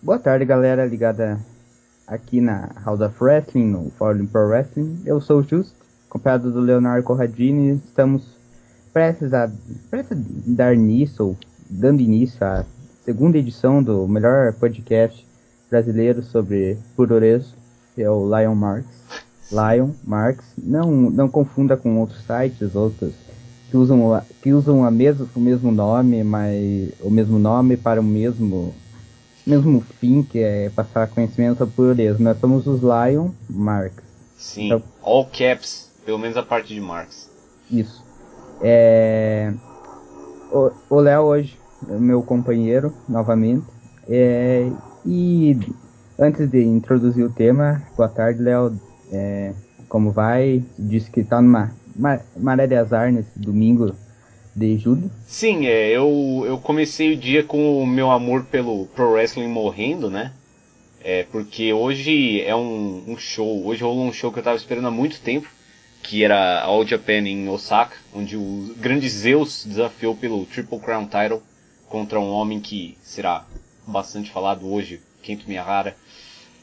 Boa tarde, galera ligada aqui na House of Wrestling, no Fórum Pro Wrestling. Eu sou o Justo, acompanhado do Leonardo Corradini. Estamos prestes a, prestes a dar início, ou dando início à segunda edição do melhor podcast brasileiro sobre puroreso, que é o Lion Marks. Lion Marks. Não, não confunda com outros sites, outros que usam, que usam a mesmo, o mesmo nome, mas o mesmo nome para o mesmo mesmo fim, que é passar conhecimento sobre pureza. Nós somos os Lion Marks. Sim, então, all caps, pelo menos a parte de Marx. Isso. É... O Léo hoje, meu companheiro, novamente. É... E antes de introduzir o tema, boa tarde, Léo. É... Como vai? Disse que está numa maré de azar nesse domingo de julho? Sim, é, eu, eu comecei o dia com o meu amor pelo Pro Wrestling morrendo, né? É, porque hoje é um, um show, hoje rolou um show que eu tava esperando há muito tempo, que era All Japan em Osaka, onde o grande Zeus desafiou pelo Triple Crown Title contra um homem que será bastante falado hoje, Kento Miyahara.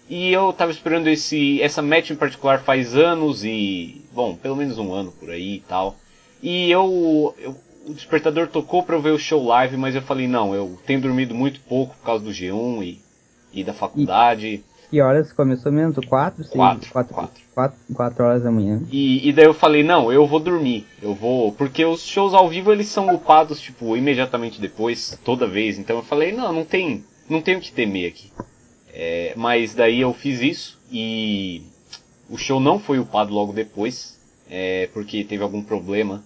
E eu tava esperando esse, essa match em particular faz anos e, bom, pelo menos um ano por aí e tal. E eu, eu o despertador tocou para eu ver o show live, mas eu falei, não, eu tenho dormido muito pouco por causa do G1 e, e da faculdade. E que horas começou mesmo? Quatro? Seis, quatro, quatro, quatro. Quatro, quatro horas da manhã. E, e daí eu falei, não, eu vou dormir. Eu vou. Porque os shows ao vivo eles são upados, tipo, imediatamente depois, toda vez. Então eu falei, não, não tem. Não tenho que temer aqui. É, mas daí eu fiz isso e o show não foi upado logo depois, é, porque teve algum problema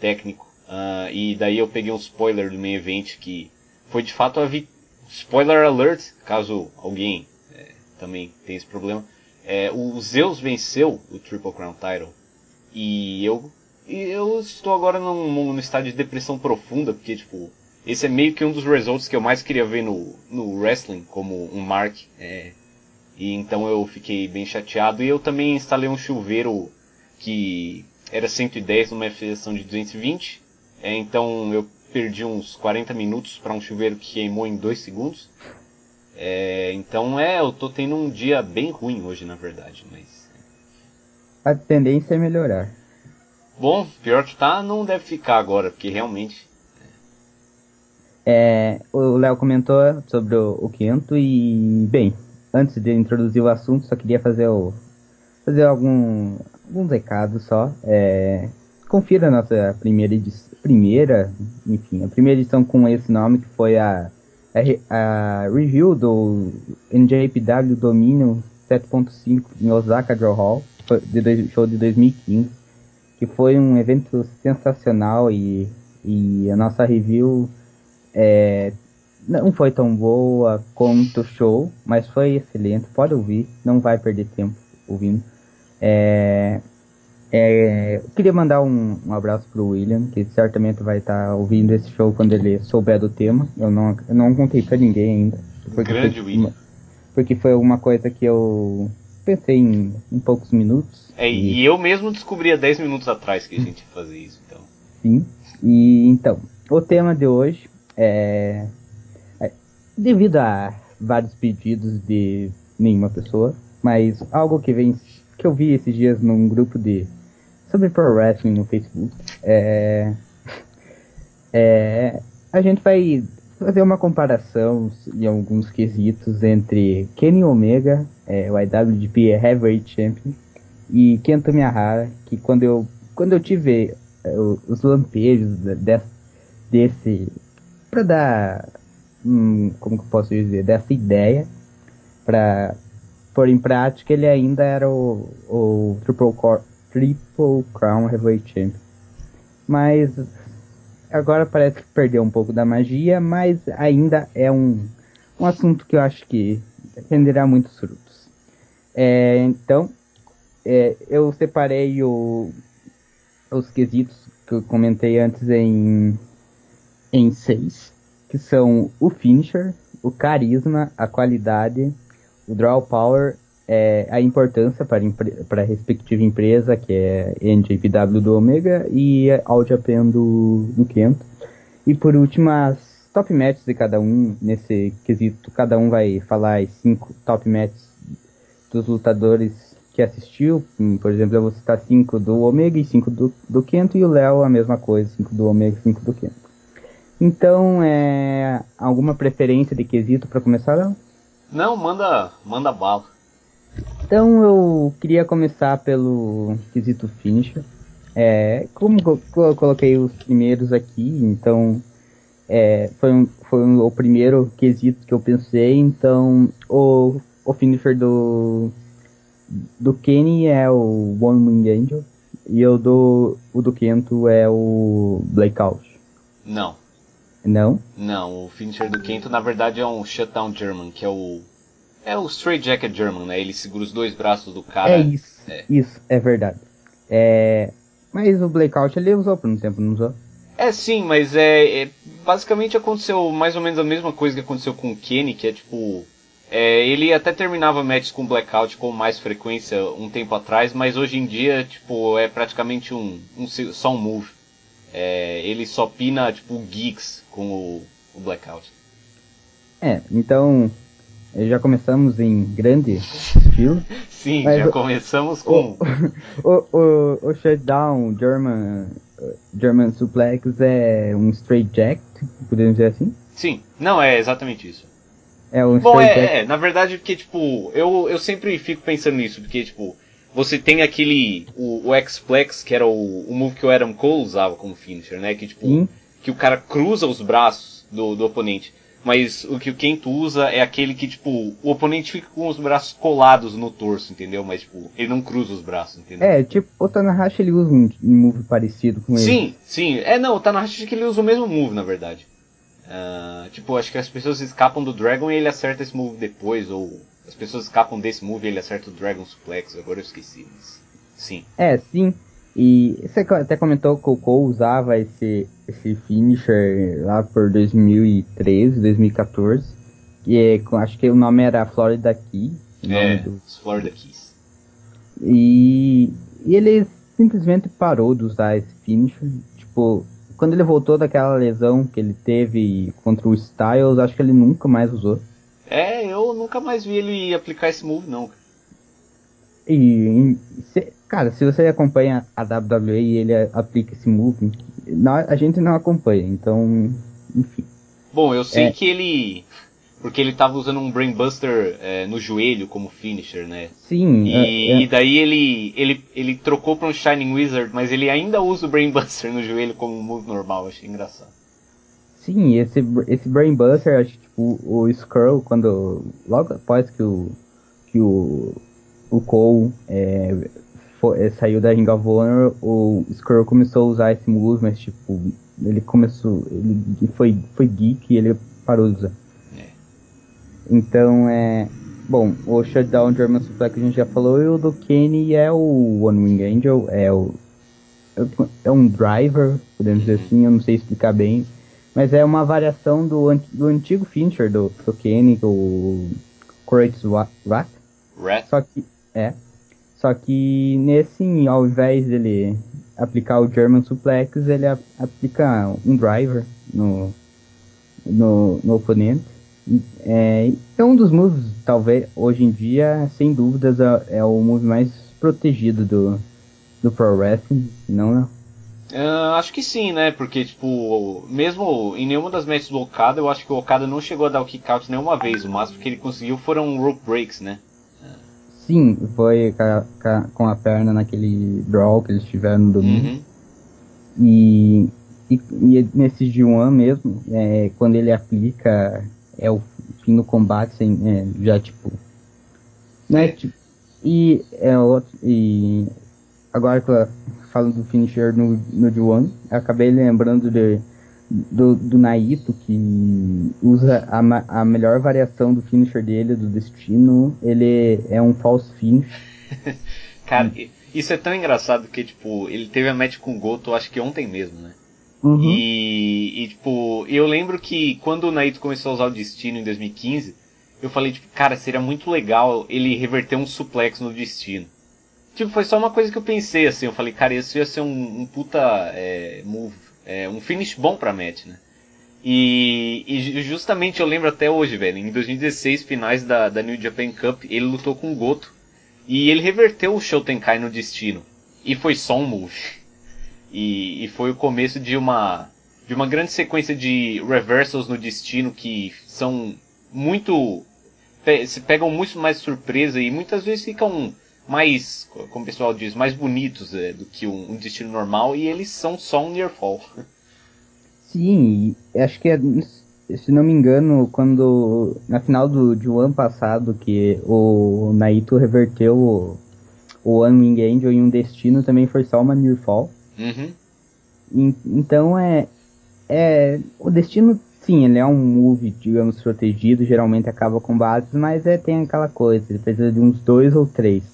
técnico Uh, e daí eu peguei um spoiler do main event que foi de fato a vi spoiler alert, caso alguém é, também tenha esse problema. É, o Zeus venceu o Triple Crown Title. E eu e eu estou agora num, num estado de depressão profunda porque tipo esse é meio que um dos results que eu mais queria ver no, no wrestling como um mark é, e então eu fiquei bem chateado. E eu também instalei um chuveiro que era 110 numa FSão de 220 é, então eu perdi uns 40 minutos para um chuveiro que queimou em 2 segundos. É, então é, eu tô tendo um dia bem ruim hoje, na verdade, mas. A tendência é melhorar. Bom, pior que tá, não deve ficar agora, porque realmente. É, o Léo comentou sobre o, o Quinto e, bem, antes de introduzir o assunto, só queria fazer o, fazer algum, alguns recados só. É, confira a nossa primeira edição primeira, enfim, a primeira edição com esse nome, que foi a, a, a review do NJPW Domínio 7.5 em Osaka Draw Hall, de show de 2015, que foi um evento sensacional e, e a nossa review é, não foi tão boa quanto o show, mas foi excelente, pode ouvir, não vai perder tempo ouvindo. É, é, eu queria mandar um, um abraço pro William, que certamente vai estar tá ouvindo esse show quando ele souber do tema. Eu não, eu não contei pra ninguém ainda. Porque Grande foi, William. Porque foi alguma coisa que eu pensei em, em poucos minutos. É, e... e eu mesmo descobri há 10 minutos atrás que a gente ia fazer isso, então. Sim. E então, o tema de hoje é, é devido a vários pedidos de nenhuma pessoa, mas algo que vem que eu vi esses dias num grupo de sobre pro wrestling no Facebook. É, é, a gente vai fazer uma comparação em alguns quesitos entre Kenny Omega, é, o IWGP Heavyweight Champion, e Kento Miyahara, que quando eu quando eu tive é, os lampejos desse, desse para dar hum, como que eu posso dizer dessa ideia para pôr em prática ele ainda era o, o Triple Triple Crown Heavyweight Champion. Mas agora parece que perdeu um pouco da magia, mas ainda é um, um assunto que eu acho que renderá muitos frutos. É, então, é, eu separei o, os quesitos que eu comentei antes em, em seis, que são o finisher, o carisma, a qualidade, o draw power é, a importância para, para a respectiva empresa, que é NJPW do Omega e All Japan do, do Kento. E por último, as top matches de cada um nesse quesito. Cada um vai falar as cinco top matches dos lutadores que assistiu. Hum, Por exemplo, eu vou citar cinco do Omega e cinco do, do Kento, e o Léo a mesma coisa, cinco do Omega e cinco do Kento. Então, é, alguma preferência de quesito para começar, Léo? Não, manda, manda bala. Então eu queria começar pelo quesito finisher. É, como co- co- eu coloquei os primeiros aqui, então é, foi, um, foi um- o primeiro quesito que eu pensei, então o, o finisher do, do Kenny é o One Wing Angel e o do, o do Kento é o Blackout. Não. Não? Não, o finisher do Kento na verdade é um shutdown German, que é o. É o straight jacket German, né? Ele segura os dois braços do cara. é isso, é. isso, é verdade. É, mas o Blackout ele usou por um tempo, não usou? É sim, mas é, é- basicamente aconteceu mais ou menos a mesma coisa que aconteceu com o Kenny, que é tipo é, ele até terminava matches com blackout com mais frequência um tempo atrás, mas hoje em dia tipo é praticamente um, um só um move. É, ele só pina tipo geeks com o, o blackout. É, então eh, já começamos em grande estilo. Sim, Mas já o- começamos com O, o, o shutdown German, eh, German Suplex é um straight jack, podemos dizer assim? sim, não é exatamente isso. É um Bom, straight jack. é, é, na verdade, porque, tipo, eu, eu sempre fico pensando nisso, porque, tipo, você tem aquele, o, o X-Plex, que era o, o move que o Adam Cole usava como finisher, né, que, tipo, Sim. Que o cara cruza os braços do, do oponente, mas o que o Kento usa é aquele que, tipo, o oponente fica com os braços colados no torso, entendeu, mas, tipo, ele não cruza os braços, entendeu? É, tipo, o Tanahashi ele usa um, move parecido com ele. Sim, sim. É, não, o Tanahashi acho que ele usa o mesmo move, na verdade. Ah, tipo, acho que as pessoas escapam do Dragon e ele acerta esse move depois, ou as pessoas escapam desse move e ele acerta o Dragon Suplex, agora eu esqueci, mas... Sim. É, sim. E você até comentou que o Cole usava esse, esse finisher lá por 2013, 2014. E é, acho que o nome era Florida Key. É, do- Florida Keys. E, e ele simplesmente parou de usar esse finisher. Tipo, quando ele voltou daquela lesão que ele teve contra o Styles, acho que ele nunca mais usou. É, eu nunca mais vi ele aplicar esse move, não. E, e se- cara, se você acompanha a WWE e ele aplica esse move, a gente não acompanha, então, enfim. Bom, eu sei É. que ele... Porque ele tava usando um Brainbuster é, no joelho como finisher, né? Sim, E, é- é- e daí ele, ele, ele trocou pra um Shining Wizard, mas ele ainda usa o Brainbuster no joelho como um move normal, achei engraçado. sim, esse, esse Brainbuster, acho que tipo, o Skrull, quando. Logo após que o. que o. o Cole é, fo- é, saiu da Ring of Honor, o Skrull começou a usar esse move, mas tipo, ele começou. Ele foi, foi geek e ele parou de usar. É. Então é. Bom, o Shutdown German Suplex a gente já falou, e o do Kenny é o One Wing Angel, é o. É um driver, podemos dizer assim, eu não sei explicar bem. Mas é uma variação do, an- do antigo finisher do, do Kenny, o Wa- Rat. Rat? Só que. É. Só que nesse, ao invés dele aplicar o German Suplex, ele aplica um driver no, no, no oponente. É, é um dos moves, talvez, hoje em dia, sem dúvidas, é, é o move mais protegido do, do Pro Wrestling, não. Ah, acho que sim, né? Porque, tipo, mesmo em nenhuma das matches do Okada, eu acho que o Okada não chegou a dar o kick out nenhuma vez. O máximo que ele conseguiu foram rope breaks, né? Sim, foi com a perna naquele draw que eles tiveram no domingo. Uhum. E, e, e nesse G1 mesmo, é, quando ele aplica, é o fim do combate, sem, é, já tipo. Né, tipo, e, é, outro, e agora que eu falo do finisher no, no G1, eu acabei lembrando de, do, do Naito, que usa a, a melhor variação do finisher dele, do destino. Ele é um false finish. Cara, isso é tão engraçado que, tipo, ele teve a match com o Goto, acho que ontem mesmo, né? Uhum. E, e, tipo, eu lembro que quando o Naito começou a usar o Destino em 2015, eu falei, tipo, cara, seria muito legal ele reverter um suplex no Destino. Tipo, foi só uma coisa que eu pensei, assim, eu falei, cara, isso ia ser um, um puta é, move, é, um finish bom pra match, né? E, e, justamente eu lembro até hoje, velho, em 2016, finais da, da New Japan Cup, ele lutou com o Goto. E ele reverteu o Shotenkai no destino. E foi só um move. E, e foi o começo de uma, de uma grande sequência de reversals no destino que são muito. se pegam muito mais surpresa e muitas vezes ficam mais, como o pessoal diz, mais bonitos é, do que um, um, destino normal e eles são só um near fall. Sim, acho que é, se não me engano, quando na final do de um ano passado que o Naito reverteu o, o One Wing Angel em um destino também foi só uma near fall. Uhum. E, então é é o destino sim, ele é um move, digamos, protegido, geralmente acaba com bases, mas é tem aquela coisa, ele precisa de uns dois ou três.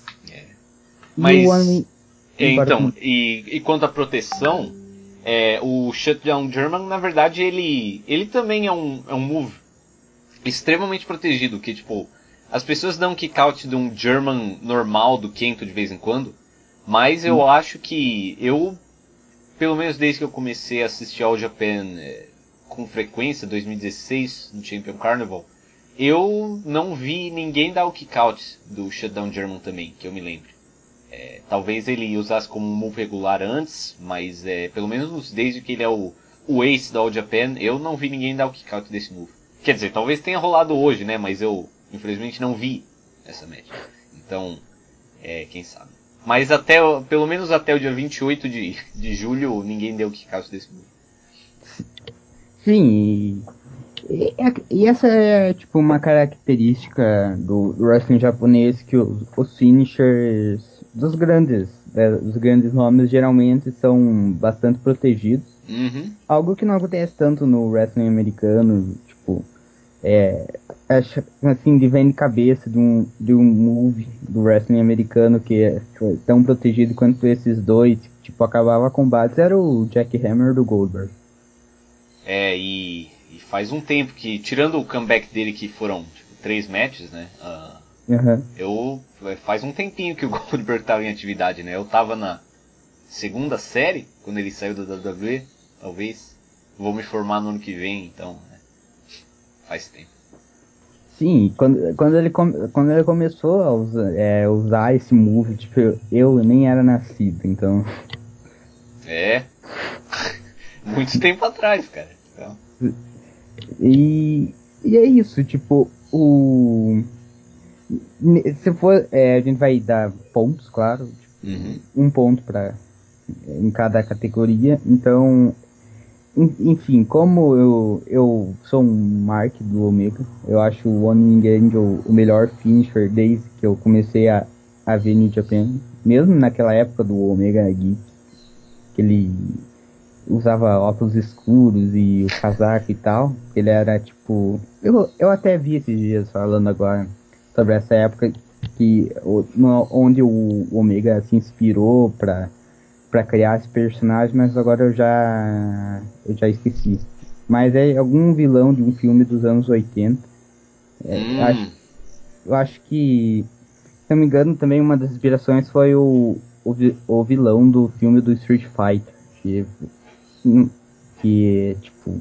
É. Mas One... então, e, e quanto à proteção, é, o Shutdown German, na verdade, ele, ele também é um, é um move extremamente protegido, que tipo, as pessoas dão kick out de um German normal do Kento de vez em quando, mas eu hum. acho que eu, pelo menos desde que eu comecei a assistir ao Japan é, com frequência, 2016, no Champion Carnival, eu não vi ninguém dar o kick out do Shutdown German também, que eu me lembro. É, talvez ele usasse como move regular antes, mas é, pelo menos desde que ele é o, o ace da All Japan, eu não vi ninguém dar o kick out desse move. Quer dizer, talvez tenha rolado hoje, né? Mas eu, infelizmente, não vi essa match. Então, é, quem sabe. Mas até, pelo menos até o dia 28 de, de julho, ninguém deu o kick out desse move. Sim, e, e, essa é tipo uma característica do, do wrestling japonês que os, os finishers dos grandes, né, os grandes nomes geralmente são bastante protegidos. Uhum. Algo que não acontece tanto no wrestling americano, tipo, é, assim, de vem de cabeça de um, de um move do wrestling americano que é tipo, tão protegido quanto esses dois, tipo, acabava combates, era o Jack Hammer do Goldberg. É, e, e faz um tempo que, tirando o comeback dele que foram, tipo, três matches, né, uh, Uhum. Eu é, faz um tempinho que o Goldberg estava em atividade, né? Eu tava na segunda série quando ele saiu da WWE, talvez. Vou me formar no ano que vem, então né? faz tempo. Sim, quando, quando, ele, quando ele começou a usar, é, usar esse move, tipo, eu nem era nascido, então. É. Muito tempo atrás, cara. Então. E, e é isso, tipo, o se for, é, a gente vai dar pontos, claro. Tipo, uhum. Um ponto para em cada categoria. Então, enfim, como eu, eu sou um Mark do Omega, eu acho o One Wing Angel o melhor finisher desde que eu comecei a, a ver New Japan. Mesmo naquela época do Omega Geek, que ele usava óculos escuros e o casaco e tal. Ele era tipo. Eu, eu até vi esses dias falando agora sobre essa época que onde o Omega se inspirou para para criar esse personagem, mas agora eu já eu já esqueci. Mas é algum vilão de um filme dos anos 80. É, hum. eu, acho, eu acho que, se não me engano, também uma das inspirações foi o, o, o vilão do filme do Street Fighter. Que, que tipo,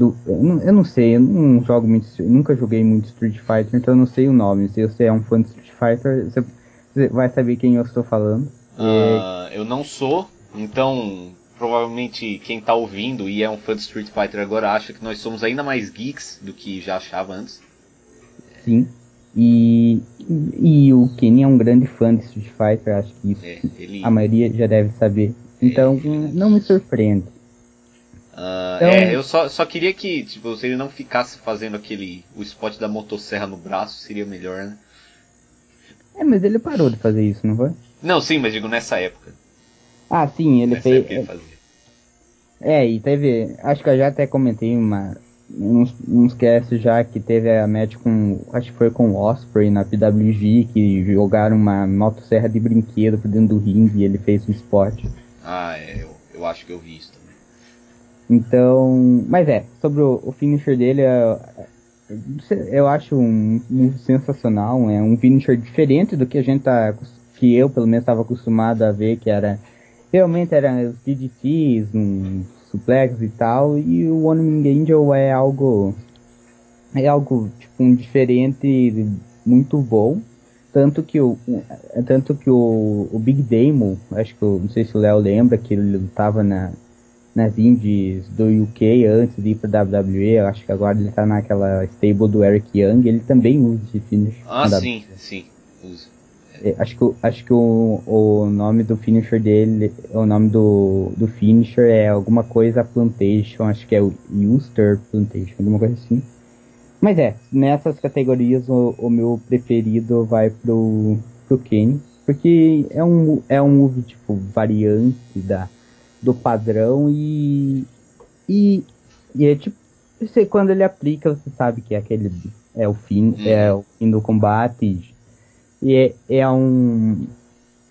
do, eu, não, eu, não, sei, eu não jogo muito, nunca joguei muito Street Fighter, então eu não sei o nome. Se você é um fã de Street Fighter, você, você vai saber quem eu estou falando. Uh, eu não sou, então provavelmente quem está ouvindo e é um fã de Street Fighter agora acha que nós somos ainda mais geeks do que já achava antes. Sim. E, e o Kenny é um grande fã de Street Fighter, acho que isso é, ele... a maioria já deve saber. Então é, não me surpreende. Uh, então... É, eu só, só queria que, tipo, se ele não ficasse fazendo aquele. o spot da motosserra no braço, seria melhor, né? É, mas ele parou de fazer isso, não foi? Não, sim, mas digo nessa época. Ah, sim, ele nessa fez. Época ele fazia. É, e teve. Acho que eu já até comentei uma, uns, uns casts já que teve a match com. Acho que foi com o Osprey na PWG, que jogaram uma motosserra de brinquedo por dentro do ringue e ele fez um spot. Ah, é, eu, eu acho que eu vi isso então, mas é, sobre o, o finisher dele, é, eu acho um move sensacional, é um finisher diferente do que a gente tá, que eu pelo menos estava acostumado a ver, que era realmente era os DDTs, uns suplex e tal, e o One Wing Angel é algo é algo tipo um diferente muito bom, tanto que o tanto que o, o Big Damon, acho que eu, não sei se o Léo lembra que ele lutava na nas indies do UK antes de ir para WWE, eu acho que agora ele tá naquela stable do Eric Young, ele também usa esse finish. Ah, sim, sim, usa. É, acho que, acho que o, o nome do finisher dele, o nome do, do finisher é alguma coisa Plantation, acho que é o Uster Plantation, alguma coisa assim. Mas é, nessas categorias o, o meu preferido vai pro, pro Kenny, porque é um, é um move tipo variante da, do padrão e, e, e é tipo, você, quando ele aplica você sabe que é aquele, é o fim, é o fim do combate e é, é um.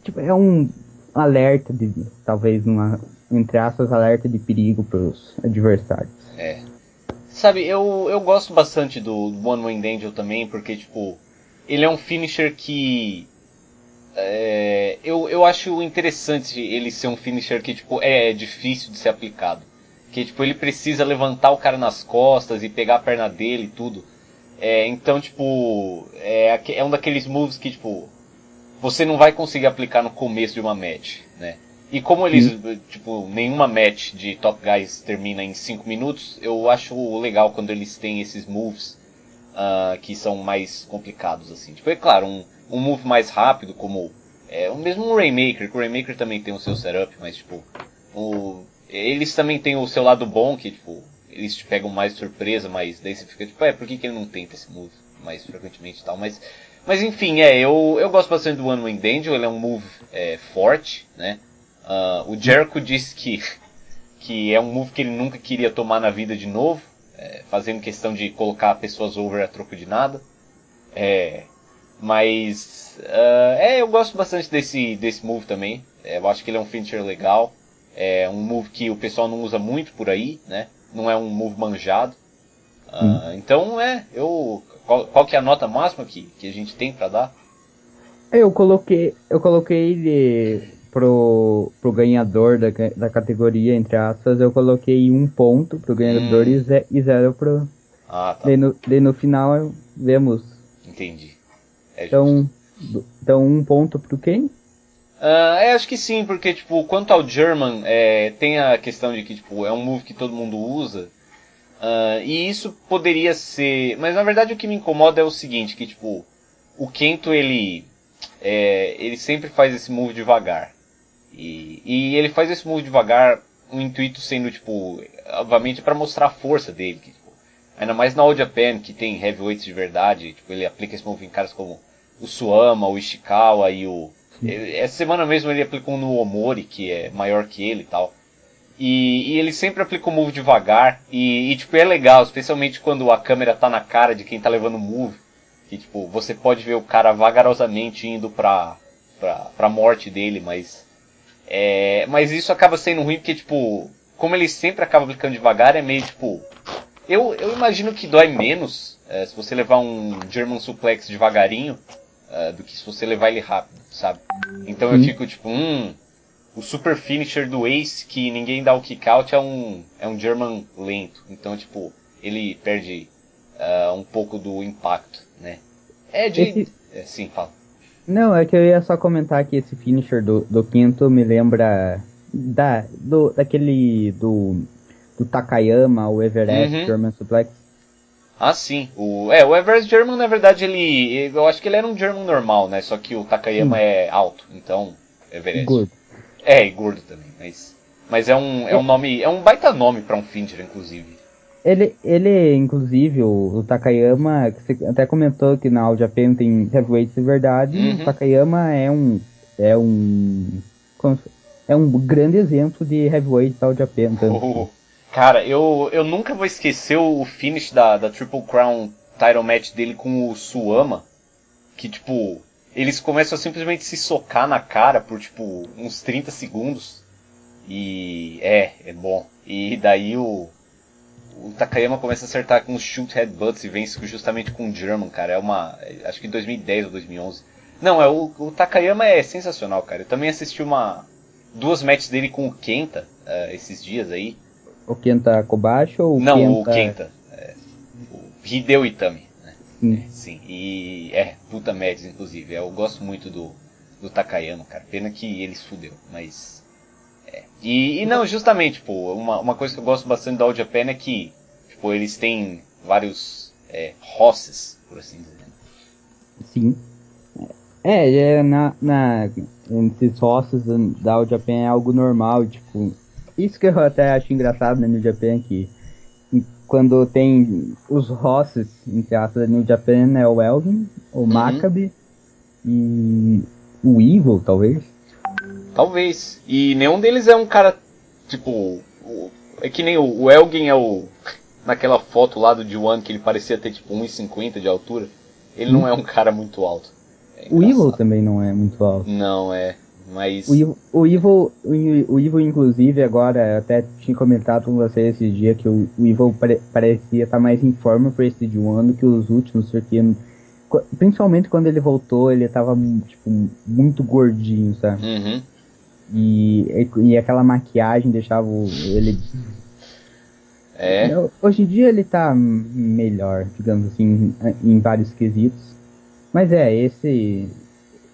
Tipo, é um alerta de. Talvez uma. Entre aspas, alerta de perigo para os adversários. É. Sabe, eu, eu gosto bastante do One Winged Angel também, porque, tipo, ele é um finisher que. É, eu, eu acho interessante ele ser um finisher que, tipo, é, é difícil de ser aplicado. Que, tipo, ele precisa levantar o cara nas costas e pegar a perna dele e tudo. É, então, tipo, é, é um daqueles moves que, tipo, você não vai conseguir aplicar no começo de uma match, né? E como eles, hum. tipo, nenhuma match de Top Guys termina em 5 minutos, eu acho legal quando eles têm esses moves uh, que são mais complicados, assim. Tipo, é claro, um, um move mais rápido, como é, o mesmo Rainmaker, que o Rainmaker também tem o seu setup, mas, tipo, o, eles também têm o seu lado bom, que, tipo, eles te pegam mais surpresa, mas daí você fica tipo, é, por que, que ele não tenta esse move mais frequentemente e tal? Mas, mas enfim, é, eu, eu gosto bastante do One Wing Angel, ele é um move é, forte, né? Uh, o Jericho disse que, que é um move que ele nunca queria tomar na vida de novo, é, fazendo questão de colocar pessoas over a troco de nada. É, mas uh, é, eu gosto bastante desse, desse move também. É, eu acho que ele é um finisher legal. É um move que o pessoal não usa muito por aí, né? não é um move manjado. Uh, então é, eu qual, qual, que é a nota máxima que, que a gente tem para dar? Eu coloquei, eu coloquei ele pro, pro ganhador da, da categoria, entre aspas, eu coloquei um ponto pro ganhador hum. e, e zero pro. Ah, tá. Daí no, daí no final vemos. Entendi. É então, então um ponto pro quem? Uh, é, acho que sim, porque, tipo, quanto ao German, é, tem a questão de que, tipo, é um move que todo mundo usa. Uh, e isso poderia ser... Mas, na verdade, o que me incomoda é o seguinte, que, tipo, o Kento, ele... É, ele sempre faz esse move devagar. E, e ele faz esse move devagar, o um intuito sendo, tipo, obviamente para mostrar a força dele. Que, tipo, ainda mais na All Japan, que tem heavyweights de verdade, tipo, ele aplica esse move em caras como o Suama, o Ishikawa e o essa semana mesmo ele aplicou no Omori, que é maior que ele e tal. E, e ele sempre aplica o move devagar. E, e, tipo, é legal, especialmente quando a câmera tá na cara de quem tá levando o move. Que tipo, você pode ver o cara vagarosamente indo pra, pra, pra morte dele, mas. É, mas isso acaba sendo ruim porque, tipo, como ele sempre acaba aplicando devagar, é meio tipo. Eu, eu imagino que dói menos é, se você levar um German Suplex devagarinho uh, do que se você levar ele rápido, sabe? Então eu fico tipo, hum, o super finisher do Ace que ninguém dá o kick out é um, é um German lento. Então, tipo, ele perde uh, um pouco do impacto, né? É de. Esse... É, sim, fala. Não, é que eu ia só comentar que esse finisher do, do quinto me lembra da, do, daquele do, do Takayama, o Everest uhum. German Suplex. Ah, sim. O, é, o Everest German, na verdade, ele. Eu acho que ele era um German normal, né? Só que o Takayama hum. é alto, então. Everest. Gordo. É, e gordo também, mas. Mas é um, é um nome. É um baita nome para um Finder, inclusive. Ele, ele inclusive, o, o Takayama, você até comentou que na All Japan tem heavyweights de verdade, uhum. o Takayama é um. É um. É um grande exemplo de heavyweight da All Japan. Tanto. Oh. Cara, eu, eu nunca vou esquecer o finish da, da Triple Crown title match dele com o Suama. Que, tipo, eles começam a simplesmente se socar na cara por, tipo, uns 30 segundos. E é, é bom. E daí o, o Takayama começa a acertar com os shoot headbutts e vence justamente com o German, cara. É uma. Acho que 2010 ou 2011. Não, é o, o Takayama é sensacional, cara. Eu também assisti uma. Duas matches dele com o Kenta uh, esses dias aí. O Kenta Kobashi ou o Não, Kenta... o Kenta. É, o Hideo Itami. Né? Sim. É, sim. E é, puta Mads, inclusive. Eu gosto muito do, do Takayama, cara. Pena que ele se fudeu, mas. É. E, e não, justamente, pô, uma, uma coisa que eu gosto bastante da All Japan é que, tipo, eles têm vários é, rosses, por assim dizer. Sim. É, é na, na, esses rostos da All Japan é algo normal, tipo, isso que eu até acho engraçado na New Japan, que quando tem os rosses, entre aspas, da New Japan é o Elvin, o Maccabi e o Evil, talvez. Talvez. E nenhum deles é um cara, tipo, é que nem o, o Elgin é o, naquela foto lá do G1 que ele parecia ter tipo 1,50 de altura. Ele não é um cara muito alto. É O Evil também não é muito alto. Não, é. Mas. O Evil, o Evil, o Evil- o Evil, inclusive, agora, eu até tinha comentado com você esses dias que o, o pare- parecia estar mais em forma pra esse de um ano que os últimos, porque qu- principalmente quando ele voltou, ele tava tipo, muito gordinho, sabe? Uhum. E, e aquela maquiagem deixava o- ele. É. Hoje em dia ele tá melhor, digamos assim, em, em vários quesitos. Mas é, esse.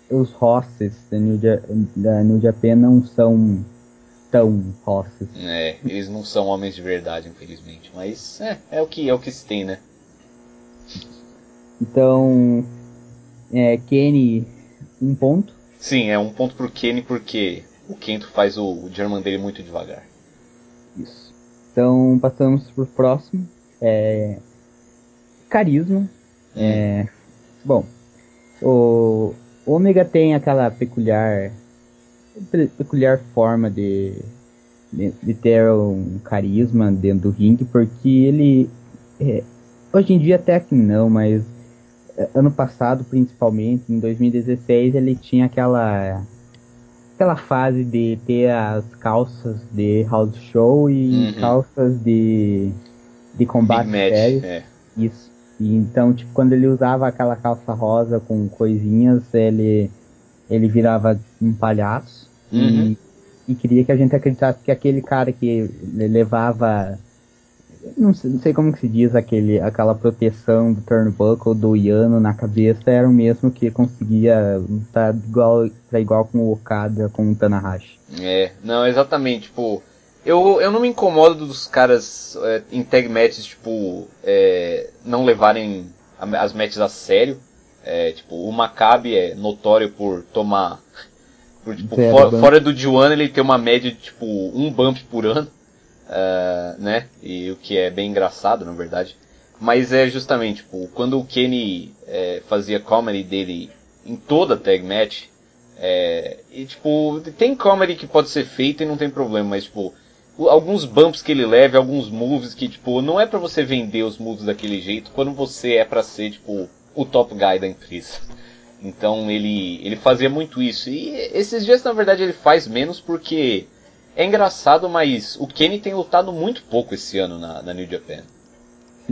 Os rosses da New, Ja- da New Japan não são tão rosses. É, eles não são homens de verdade, infelizmente. Mas é, é o que é o que se tem, né? Então. É, Kenny, um ponto. Sim, é um ponto pro Kenny porque o Kento faz o, o German dele muito devagar. Isso. Então passamos pro próximo. É, carisma. É, bom, o o Ômega tem aquela peculiar pe- peculiar forma de, de, de ter um carisma dentro do ringue, porque ele é, hoje em dia até que não, mas é, ano passado principalmente, em 2016, ele tinha aquela aquela fase de ter as calças de house show e Uhum. calças de de combate Big match. É. Isso. E então, tipo, quando ele usava aquela calça rosa com coisinhas, ele ele virava um palhaço Uhum. e, e queria que a gente acreditasse que aquele cara que le- levava não sei, não sei como que se diz aquele aquela proteção do turnbuckle do Yano na cabeça era o mesmo que conseguia lutar igual pra igual com o Okada com o Tanahashi. É, não, exatamente, tipo, eu, eu não me incomodo dos caras é, em tag matches, tipo, é, não levarem a- as matches a sério. É, tipo, o Maccabi é notório por tomar, por, tipo, Zero fora, do D1 ele tem uma média de, tipo, um bump por ano, ah, né, e o que é bem engraçado, na verdade. Mas é justamente, tipo, quando o Kenny é, fazia comedy dele em toda tag match, é, e tipo, tem comedy que pode ser feito e não tem problema, mas tipo, alguns bumps que ele leva, alguns moves que tipo, não é pra você vender os moves daquele jeito quando você é pra ser tipo o top guy da empresa. Então ele ele fazia muito isso. E esses dias na verdade ele faz menos porque é engraçado, mas o Kenny tem lutado muito pouco esse ano na, na New Japan.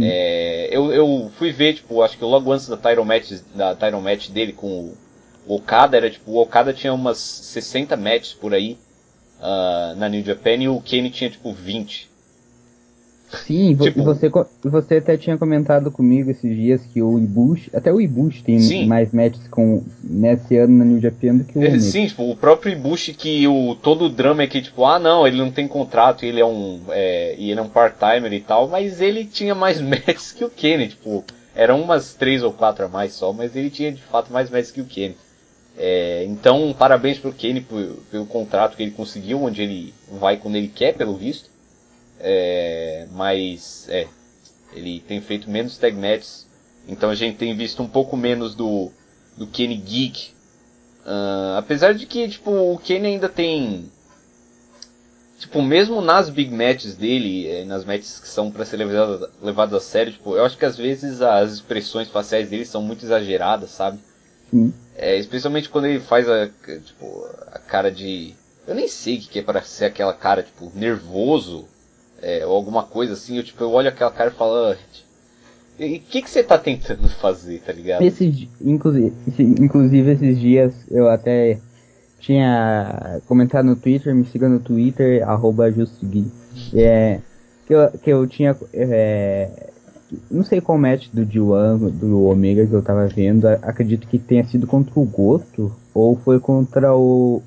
É, eu, eu fui ver, tipo, acho que logo antes da title match, da title match dele com o o Okada, era tipo, o Okada tinha umas 60 matches por aí ah, na New Japan e o Kenny tinha tipo 20. Sim, Tipo- e você, você até tinha comentado comigo esses dias que o Ibushi, até o Ibushi tem Sim. mais matches com, nesse ano na New Japan do que o É. Sim, tipo, o próprio Ibushi que o, todo o drama é que, tipo, ah não, ele não tem contrato, ele é um. É, e ele é um part-timer e tal, mas ele tinha mais matches que o Kenny, tipo, eram umas três ou quatro a mais só, mas ele tinha de fato mais matches que o Kenny. É, então, parabéns pro Kenny por- pelo contrato que ele conseguiu, onde ele vai quando ele quer, pelo visto. É, mas, é, ele tem feito menos tag matches, então a gente tem visto um pouco menos do, do Geek, ah, apesar de que, tipo, o Kenny ainda tem. Tipo, mesmo nas big matches dele, eh, nas matches que são pra ser levadas, levadas a sério, tipo, eu acho que às vezes as expressões faciais dele são muito exageradas, sabe? Sim. É, especialmente quando ele faz a, tipo, a cara de. Eu nem sei o que que é para ser aquela cara, tipo, nervoso, é, ou alguma coisa assim. Eu, tipo, eu olho aquela cara e falo, "Ah, e o que, que você tá tentando fazer, tá ligado? Esses, di- inclusive, esse- inclusive esses dias eu até tinha comentado no Twitter, me siga no Twitter, arroba justogui. É, que eu, que eu tinha. É, não sei qual match do D1, do Omega que eu tava vendo. Acredito que tenha sido contra o Goto. Ou foi contra o.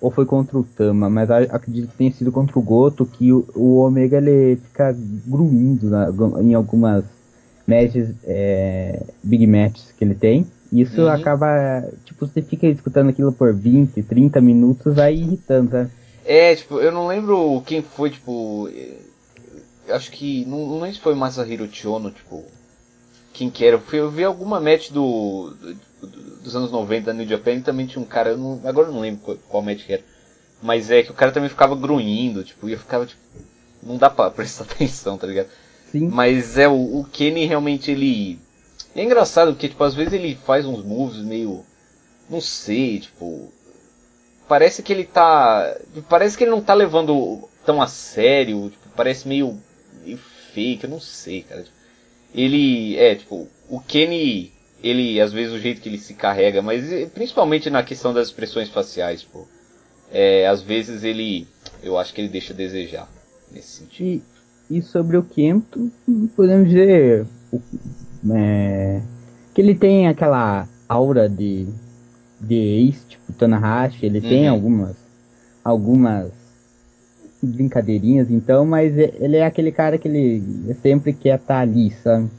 Ou foi contra o Tama, mas acredito que tenha sido contra o Goto que o, o Omega ele fica gruindo na, em algumas matches, é, big matches que ele tem. Isso uhum. acaba, tipo, você fica escutando aquilo por 20, 30 minutos, vai irritando, sabe? É, tipo, eu não lembro quem foi, tipo. Acho que. Não, não lembro se foi Masahiro Chono, tipo. Quem que era? Eu vi alguma match do, do, dos anos 90 da New Japan e também tinha um cara, eu não, agora eu não lembro qual, qual match que era. Mas é que o cara também ficava grunhindo, tipo, e eu ficava, tipo. Não dá pra prestar atenção, tá ligado? Sim. Mas é, o, o Kenny realmente ele. É engraçado porque, tipo, às vezes ele faz uns moves meio. Não sei, tipo parece que ele tá. Parece que ele não tá levando tão a sério. Tipo, parece meio, meio fake, eu não sei, cara. Ele. É, tipo, o Kenny. Ele, às vezes, o jeito que ele se carrega, mas eh, principalmente na questão das expressões faciais, pô. É, às vezes ele. Eu acho que ele deixa a desejar nesse sentido. E, e sobre o Kento, podemos dizer. É, que ele tem aquela aura de de ex, tipo Tanahashi, ele uhum. tem algumas algumas brincadeirinhas então, mas ele é aquele cara que ele sempre quer estar tá ali, sabe?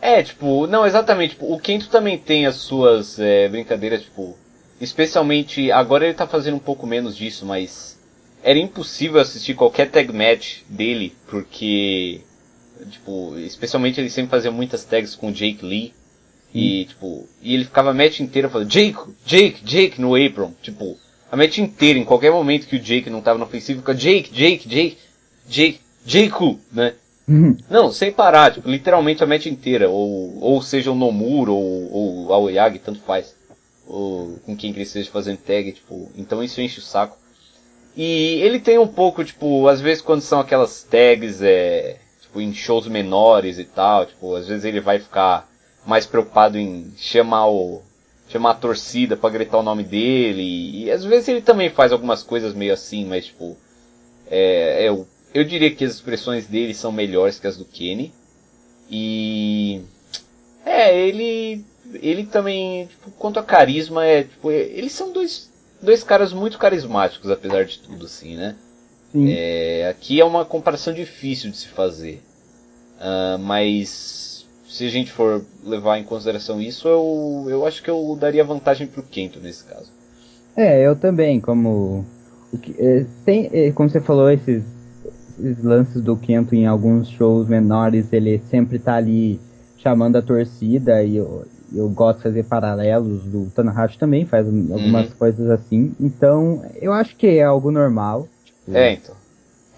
É, tipo, não, exatamente, tipo, o Kento também tem as suas é, brincadeiras, tipo, especialmente, agora ele tá fazendo um pouco menos disso, mas era impossível assistir qualquer tag match dele, porque, tipo, especialmente ele sempre fazia muitas tags com Jake Lee, e, tipo, e ele ficava a match inteira falando Jake, Jake, Jake no apron. Tipo, a match inteira, em qualquer momento que o Jake não tava no ofensivo, fica Jake, Jake, Jake, Jake, Jake, né? Uhum. Não, sem parar, tipo, literalmente a match inteira. Ou, ou seja o Nomuro ou, ou Aoyagi, tanto faz. Ou com quem que ele esteja fazendo tag, tipo, então isso enche o saco. E ele tem um pouco, tipo, às vezes quando são aquelas tags, é, tipo, em shows menores e tal, tipo, às vezes ele vai ficar mais preocupado em chamar o chamar a torcida para gritar o nome dele. E, e, às vezes ele também faz algumas coisas meio assim, mas tipo é, eu, eu diria que as expressões dele são melhores que as do Kenny. E é ele ele também tipo, quanto a carisma é tipo, eles são dois dois caras muito carismáticos apesar de tudo assim, né? É, aqui é uma comparação difícil de se fazer, uh, mas se a gente for levar em consideração isso, eu, eu acho que eu daria vantagem pro Kento nesse caso. É, eu também, como. É, tem, é, como você falou, esses, esses, lances do Kento em alguns shows menores, ele sempre tá ali chamando a torcida e eu, eu gosto de fazer paralelos do Tanahashi também faz algumas uhum. coisas assim. Então, eu acho que é algo normal. Tipo, é, então.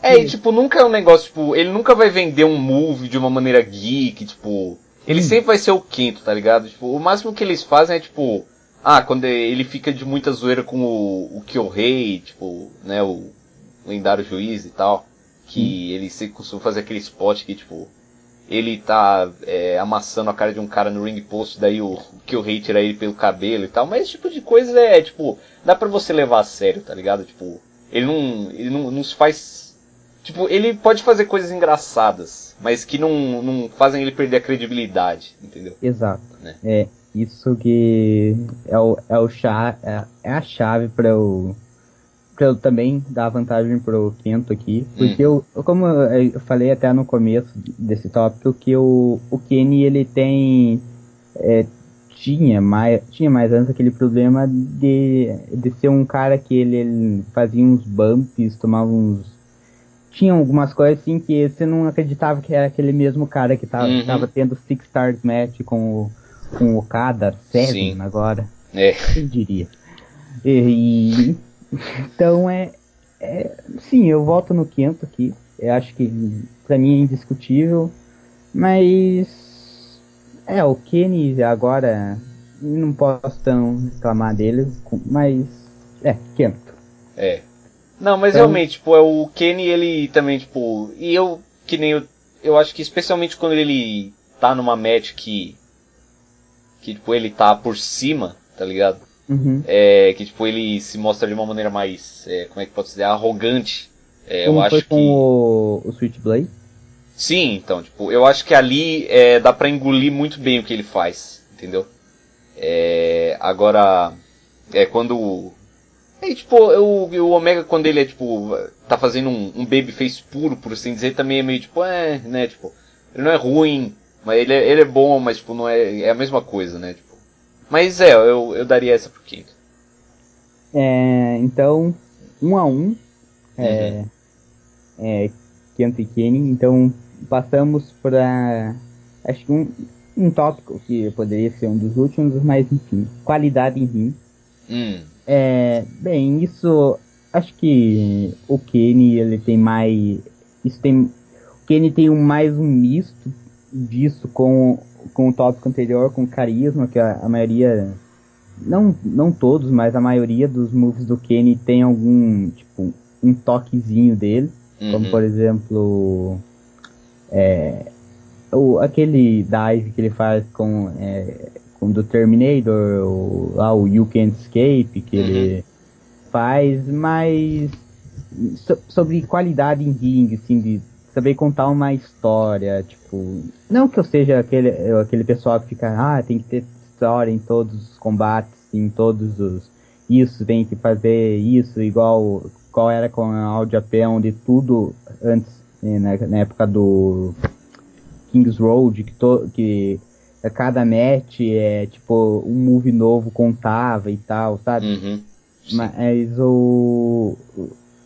É, e tipo, nunca é um negócio, tipo, ele nunca vai vender um move de uma maneira geek, tipo, ele hum. sempre vai ser o quinto, tá ligado? Tipo, o máximo que eles fazem é tipo. Ah, quando ele fica de muita zoeira com o, o Kyohei, tipo, né, o lendário juiz e tal. Que hum. ele sempre costuma fazer aquele spot que, tipo, ele tá é, amassando a cara de um cara no ring post, daí o, o Kyohei tira ele pelo cabelo e tal. Mas esse tipo de coisa é, tipo, dá pra você levar a sério, tá ligado? Tipo, ele não, ele não, não se faz. Tipo, ele pode fazer coisas engraçadas mas que não, não fazem ele perder a credibilidade, entendeu? Exato. Né? É isso que é, o, é, o chá, é, é a chave para eu, pra eu também dar vantagem pro Kento aqui, porque hum. eu, como eu falei até no começo desse tópico, que o, o Kenny ele tem é, tinha mais, tinha mais antes aquele problema de, de ser um cara que ele, ele fazia uns bumps, tomava uns tinha algumas coisas assim que você não acreditava que era aquele mesmo cara que tava, uhum. tava tendo Six Stars Match com o, com o Okada, Seven agora. É. Quem diria? E, e, então é, é. Sim, eu volto no quinto aqui. Eu acho que pra mim é indiscutível. Mas. É, o Kenny agora. Não posso tão reclamar dele, mas. É, quinto. É, não, mas então... realmente, tipo, é o Kenny, ele também, tipo. E eu, que nem eu. Eu acho que especialmente quando ele tá numa match que. Que, tipo, ele tá por cima, tá ligado? Uhum. É, que, tipo, ele se mostra de uma maneira mais. É, como é que pode dizer? Arrogante. É, como eu foi acho com que. O, o Switchblade? Sim, então, tipo, eu acho que ali é, dá pra engolir muito bem o que ele faz, entendeu? É, agora, é quando. É, tipo, o, o Omega, quando ele é, tipo, tá fazendo um, um babyface puro, por assim dizer, também é meio, tipo, é, né, tipo, ele não é ruim, mas ele é, ele é bom, mas, tipo, não é, é a mesma coisa, né, tipo. Mas é, eu, eu daria essa pro Quinto. É, então, um a um, é, Uhum. é, Kento e Kenny, então passamos para acho que um, um tópico que poderia ser um dos últimos, mas enfim, qualidade em rim. Hum, É, bem, isso acho que o Kenny ele tem mais isso tem o Kenny tem um, mais um misto disso com com o tópico anterior com carisma que a, a maioria não não todos, mas a maioria dos moves do Kenny tem algum tipo um toquezinho dele, como uhum. por exemplo é, o, aquele dive que ele faz com, é, com do Terminator, o, lá o You Can't Escape que ele faz, mas so- sobre qualidade em ringue, assim, de saber contar uma história, tipo, não que eu seja aquele, aquele pessoal que fica, ah, tem que ter história em todos os combates, em todos os, isso, tem que fazer isso, igual, qual era com a All Japan, onde tudo antes, eh, na, na época do Kings Road, que, to, que a cada match é, tipo, um move novo contava e tal, sabe? Uhum. Mas o.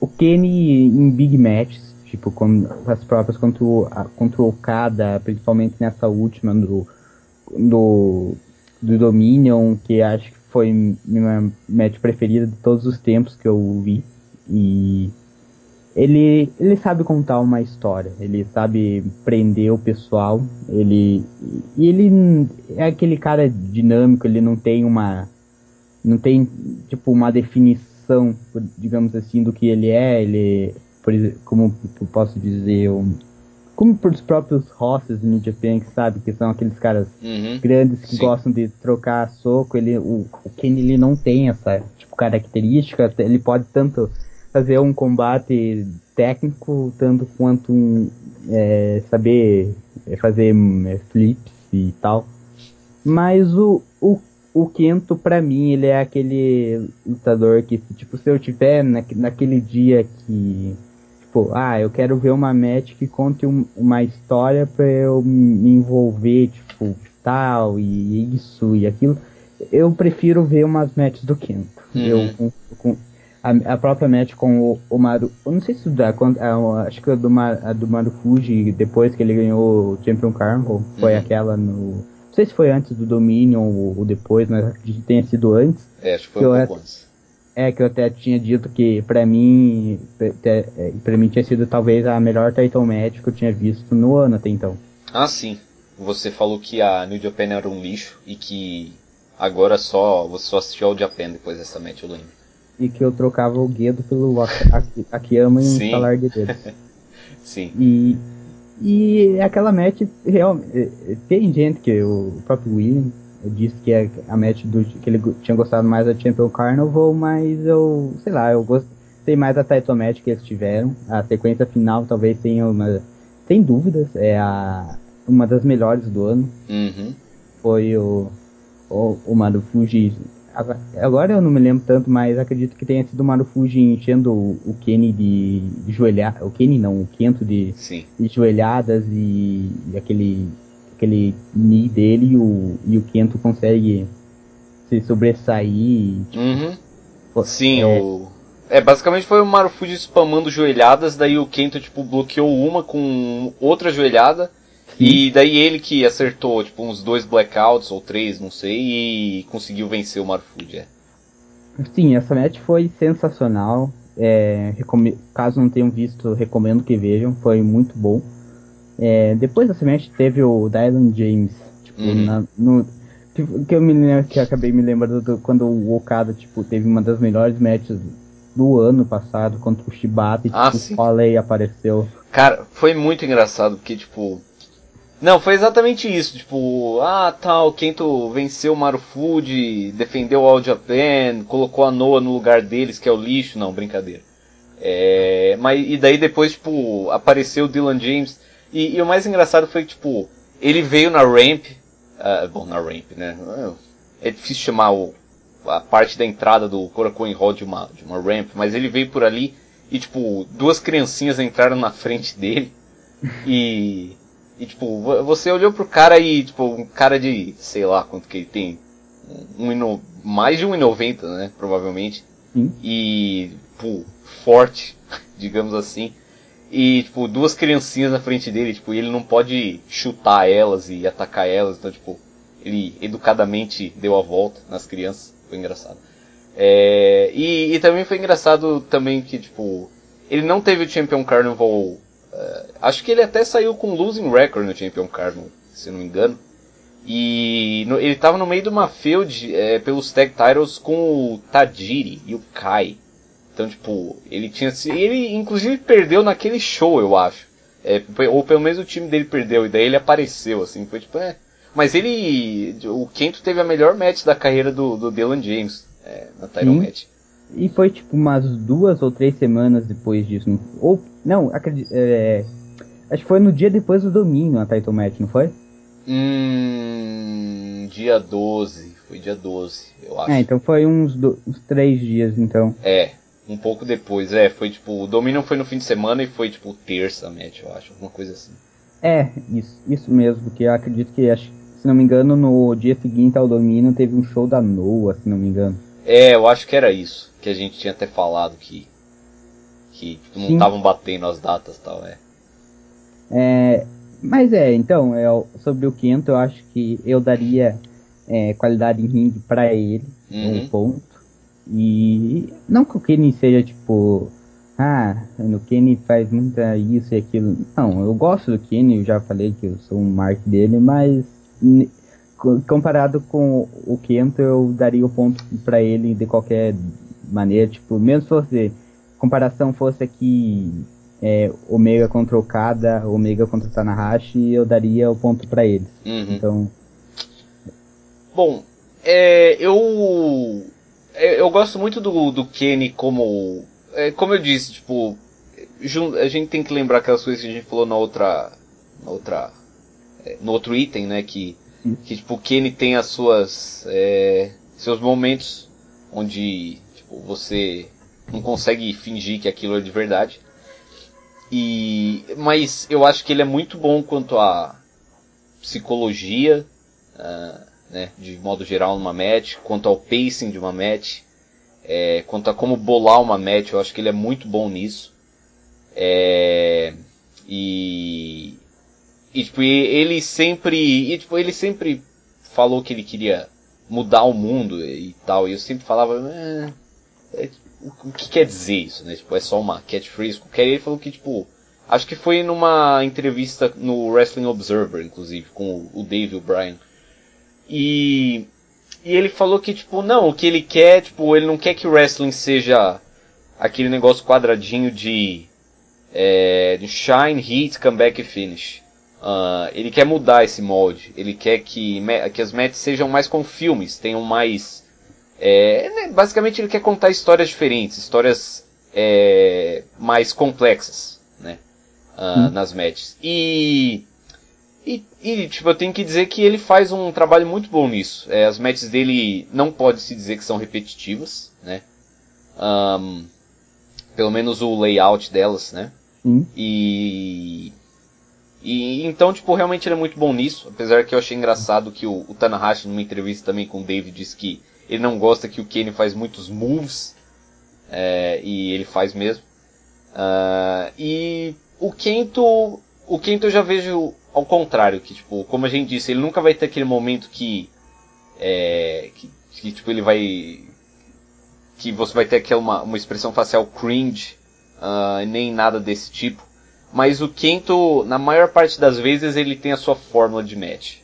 O Kenny em Big Matches, tipo, com as próprias contra o, a- contra o Okada, principalmente nessa última do, do, do Dominion, que acho que foi minha match preferida de todos os tempos que eu vi. E ele, ele sabe contar uma história, ele sabe prender o pessoal, ele e ele é aquele cara dinâmico, ele não tem uma não tem tipo uma definição, digamos assim, do que ele é, ele por como eu posso dizer, um, como por os próprios rosses no Japan, que sabe, que são aqueles caras Uhum. grandes que Sim. gostam de trocar soco, ele, o, o Kenny ele não tem essa tipo, característica, ele pode tanto fazer um combate técnico, tanto quanto um, é, saber é, fazer é, flips e tal. Mas o, o, o Kento, pra mim, ele é aquele lutador que, tipo, se eu tiver na, naquele dia que, tipo, ah, eu quero ver uma match que conte um- uma história pra eu me envolver, tipo, tal, e isso e aquilo, eu prefiro ver umas matches do Kento. Uhum. Eu, a, a própria match com o, o Maru, eu não sei se dá, quando- a- acho que a do, Ma- a do Maru Fuji, depois que ele ganhou o Champion Carnival, foi Uhum. aquela no... Não sei se foi antes do Dominion ou, ou depois, mas acredito que tenha sido antes. É, acho que foi Eu um é- pouco antes. É que eu até tinha dito que pra mim, é, pra mim tinha sido talvez a melhor title match que eu tinha visto no ano até então. Ah, sim. Você falou que a New Japan era um lixo e que agora só você só assistiu ao Japan depois dessa match, eu lembro. E que eu trocava o Guedo pelo Ak- Ak- Akiyama em um salar de dedos. Sim. E, e aquela match, real, eh, eh, tem gente que o próprio William disse que é a match do, que ele tinha gostado mais da Champion Carnival, mas eu, sei lá, eu gostei mais da title match que eles tiveram. A sequência final talvez tenha uma, sem dúvidas, é a, uma das melhores do ano. Uhum. Foi o, o, o Marufuji. Agora- Agora eu não me lembro tanto, mas acredito que tenha sido o Marufuji enchendo o, Kenny de, de joelhar. O Kenny não, o Kento de, de joelhadas e, e aquele aquele knee dele e o, e o Kento consegue se sobressair tipo, Uhum. pô, Sim, é, o. É, basicamente foi o Marufuji spamando joelhadas, daí o Kento, tipo, bloqueou uma com outra joelhada, e daí ele que acertou, tipo, uns dois blackouts ou três, não sei, e conseguiu vencer o Marufuji. É. Sim, essa match foi sensacional. É, caso não tenham visto, recomendo que vejam, foi muito bom. É, depois dessa match teve o Dylan James, tipo, Uhum. na- no, tipo, que eu me lembro, que eu acabei me lembrando do- quando o Okada, tipo, teve uma das melhores matches do ano passado contra o Shibata e Ah, tipo, sim. o Foley apareceu. Cara, foi muito engraçado, porque, tipo. Não, foi exatamente isso, tipo, ah, tal, Kento venceu o Marufuji, defendeu o All Japan, colocou a Noah no lugar deles, que é o lixo, não, brincadeira. É, mas, e daí depois, tipo, apareceu o Dylan James, E, e, o mais engraçado foi que, tipo, ele veio na ramp, uh, bom, na ramp, né? É difícil chamar o, a parte da entrada do Korakuen Hall de uma, de uma ramp, mas ele veio por ali e, tipo, duas criancinhas entraram na frente dele e, e tipo, você olhou pro cara e, tipo, um cara de, sei lá quanto que ele tem, um, mais de 1,90, né, provavelmente, Sim. e, pô, forte, digamos assim, e, tipo, duas criancinhas na frente dele, tipo, ele não pode chutar elas e atacar elas, então, tipo, ele educadamente deu a volta nas crianças, foi engraçado. É, e, e, também foi engraçado também que, tipo, ele não teve o Champion Carnival, acho que ele até saiu com losing record no Champion Carnival, se não me engano. E no, ele tava no meio de uma field é, pelos tag titles com o Tajiri e o Kai. Então, tipo, ele tinha. Ele inclusive perdeu naquele show, eu acho. É, ou pelo menos o time dele perdeu, e daí ele apareceu, assim, foi tipo, é. Mas ele. O Kento teve a melhor match da carreira do, do Dylan James é, na title Sim. match. E foi tipo umas duas ou três semanas depois disso. Não, ou. Não, acredito. É, acho que foi no dia depois do domínio a title match, não foi? Hum. Dia 12. Foi dia 12, eu acho. É, então foi uns, do, uns três dias então. É, um pouco depois, é, foi tipo, o Dominion foi no fim de semana e foi tipo terça match, eu acho, alguma coisa assim. É, isso, isso mesmo, porque eu acredito que, acho, se não me engano, no dia seguinte ao Dominion teve um show da Noah, se não me engano. É, eu acho que era isso, que a gente tinha até falado que, que tipo, não estavam batendo as datas tal, é. É, mas é, então, é, sobre o Kento, eu acho que eu daria é, qualidade em ringue para ele, uhum. um ponto. E não que o Kenny seja tipo, ah, o Kenny faz muita isso e aquilo. Não, eu gosto do Kenny, eu já falei que eu sou um mark dele, mas comparado com o Kento, eu daria o ponto para ele de qualquer maneira, tipo, mesmo se fosse comparação fosse aqui é, Omega contra Okada, Omega contra Tanahashi, eu daria o ponto para eles. Uhum. Então, bom, é, eu é, eu gosto muito do, do Kenny como. É, como eu disse, tipo. A gente tem que lembrar aquelas coisas que a gente falou na outra. Na outra. É, no outro item, né? Que, que tipo, o Kenny tem as suas. É, seus momentos onde você não consegue fingir que aquilo é de verdade. E, mas eu acho que ele é muito bom quanto a psicologia, uh, né, de modo geral numa match, quanto ao pacing de uma match, é, quanto a como bolar uma match, eu acho que ele é muito bom nisso. É, e, e tipo, ele sempre, e, tipo, ele sempre falou que ele queria mudar o mundo e tal, e eu sempre falava, eh, o que quer dizer isso, né? Tipo, é só uma catchphrase qualquer. Ele falou que, tipo, acho que foi numa entrevista no Wrestling Observer, inclusive, com o Dave O'Brien. E, e ele falou que, tipo, não, o que ele quer, tipo, ele não quer que o wrestling seja aquele negócio quadradinho de, é, shine, hit, comeback e finish. Uh, ele quer mudar esse molde. Ele quer que, que as matches sejam mais com filmes, tenham mais. É, né, basicamente ele quer contar histórias diferentes, histórias é, mais complexas, né? Hum. Nas matches. E e, e, tipo, eu tenho que dizer que ele faz um trabalho muito bom nisso. É, as matches dele não pode se dizer que são repetitivas, né? Um, pelo menos o layout delas, né? Hum. E, e então, tipo, realmente ele é muito bom nisso. Apesar que eu achei engraçado que o, o Tanahashi, numa entrevista também com o David, disse que ele não gosta que o Kenny faz muitos moves. É, e ele faz mesmo. Uh, e o Kento, o Kento eu já vejo ao contrário, que tipo, como a gente disse, ele nunca vai ter aquele momento que é, que, que, tipo ele vai que você vai ter aquela uma, uma expressão facial cringe, uh, nem nada desse tipo. Mas o Kento, na maior parte das vezes, ele tem a sua fórmula de match.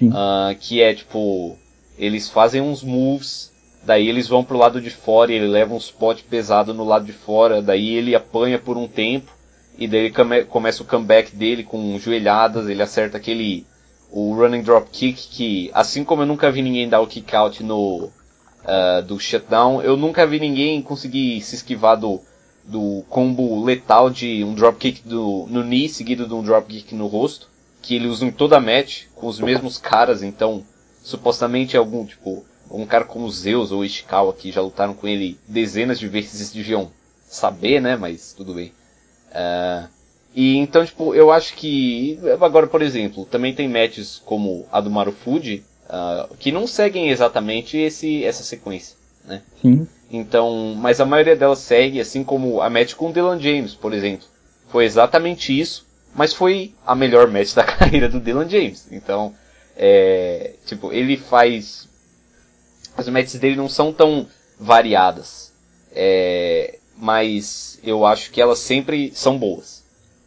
Uh, que é tipo, eles fazem uns moves, daí eles vão pro lado de fora e ele leva um spot pesado no lado de fora, daí ele apanha por um tempo, e daí come, começa o comeback dele com joelhadas, ele acerta aquele o running drop kick que assim como eu nunca vi ninguém dar o kick out no uh, do shutdown, eu nunca vi ninguém conseguir se esquivar do do combo letal de um dropkick do, no knee seguido de um dropkick no rosto, que ele usa em toda a match, com os mesmos caras, então supostamente algum, tipo, um cara como Zeus ou Ishikawa que já lutaram com ele dezenas de vezes deviam saber, né, mas tudo bem. Uh, e então, tipo, eu acho que, agora por exemplo, também tem matches como a do Marufuji, uh, que não seguem exatamente esse, essa sequência, né? Sim. Então, mas a maioria delas segue, assim como a match com o Dylan James, por exemplo. Foi exatamente isso, mas foi a melhor match da carreira do Dylan James. Então, é, tipo, ele faz. As matches dele não são tão variadas. É, mas eu acho que elas sempre são boas,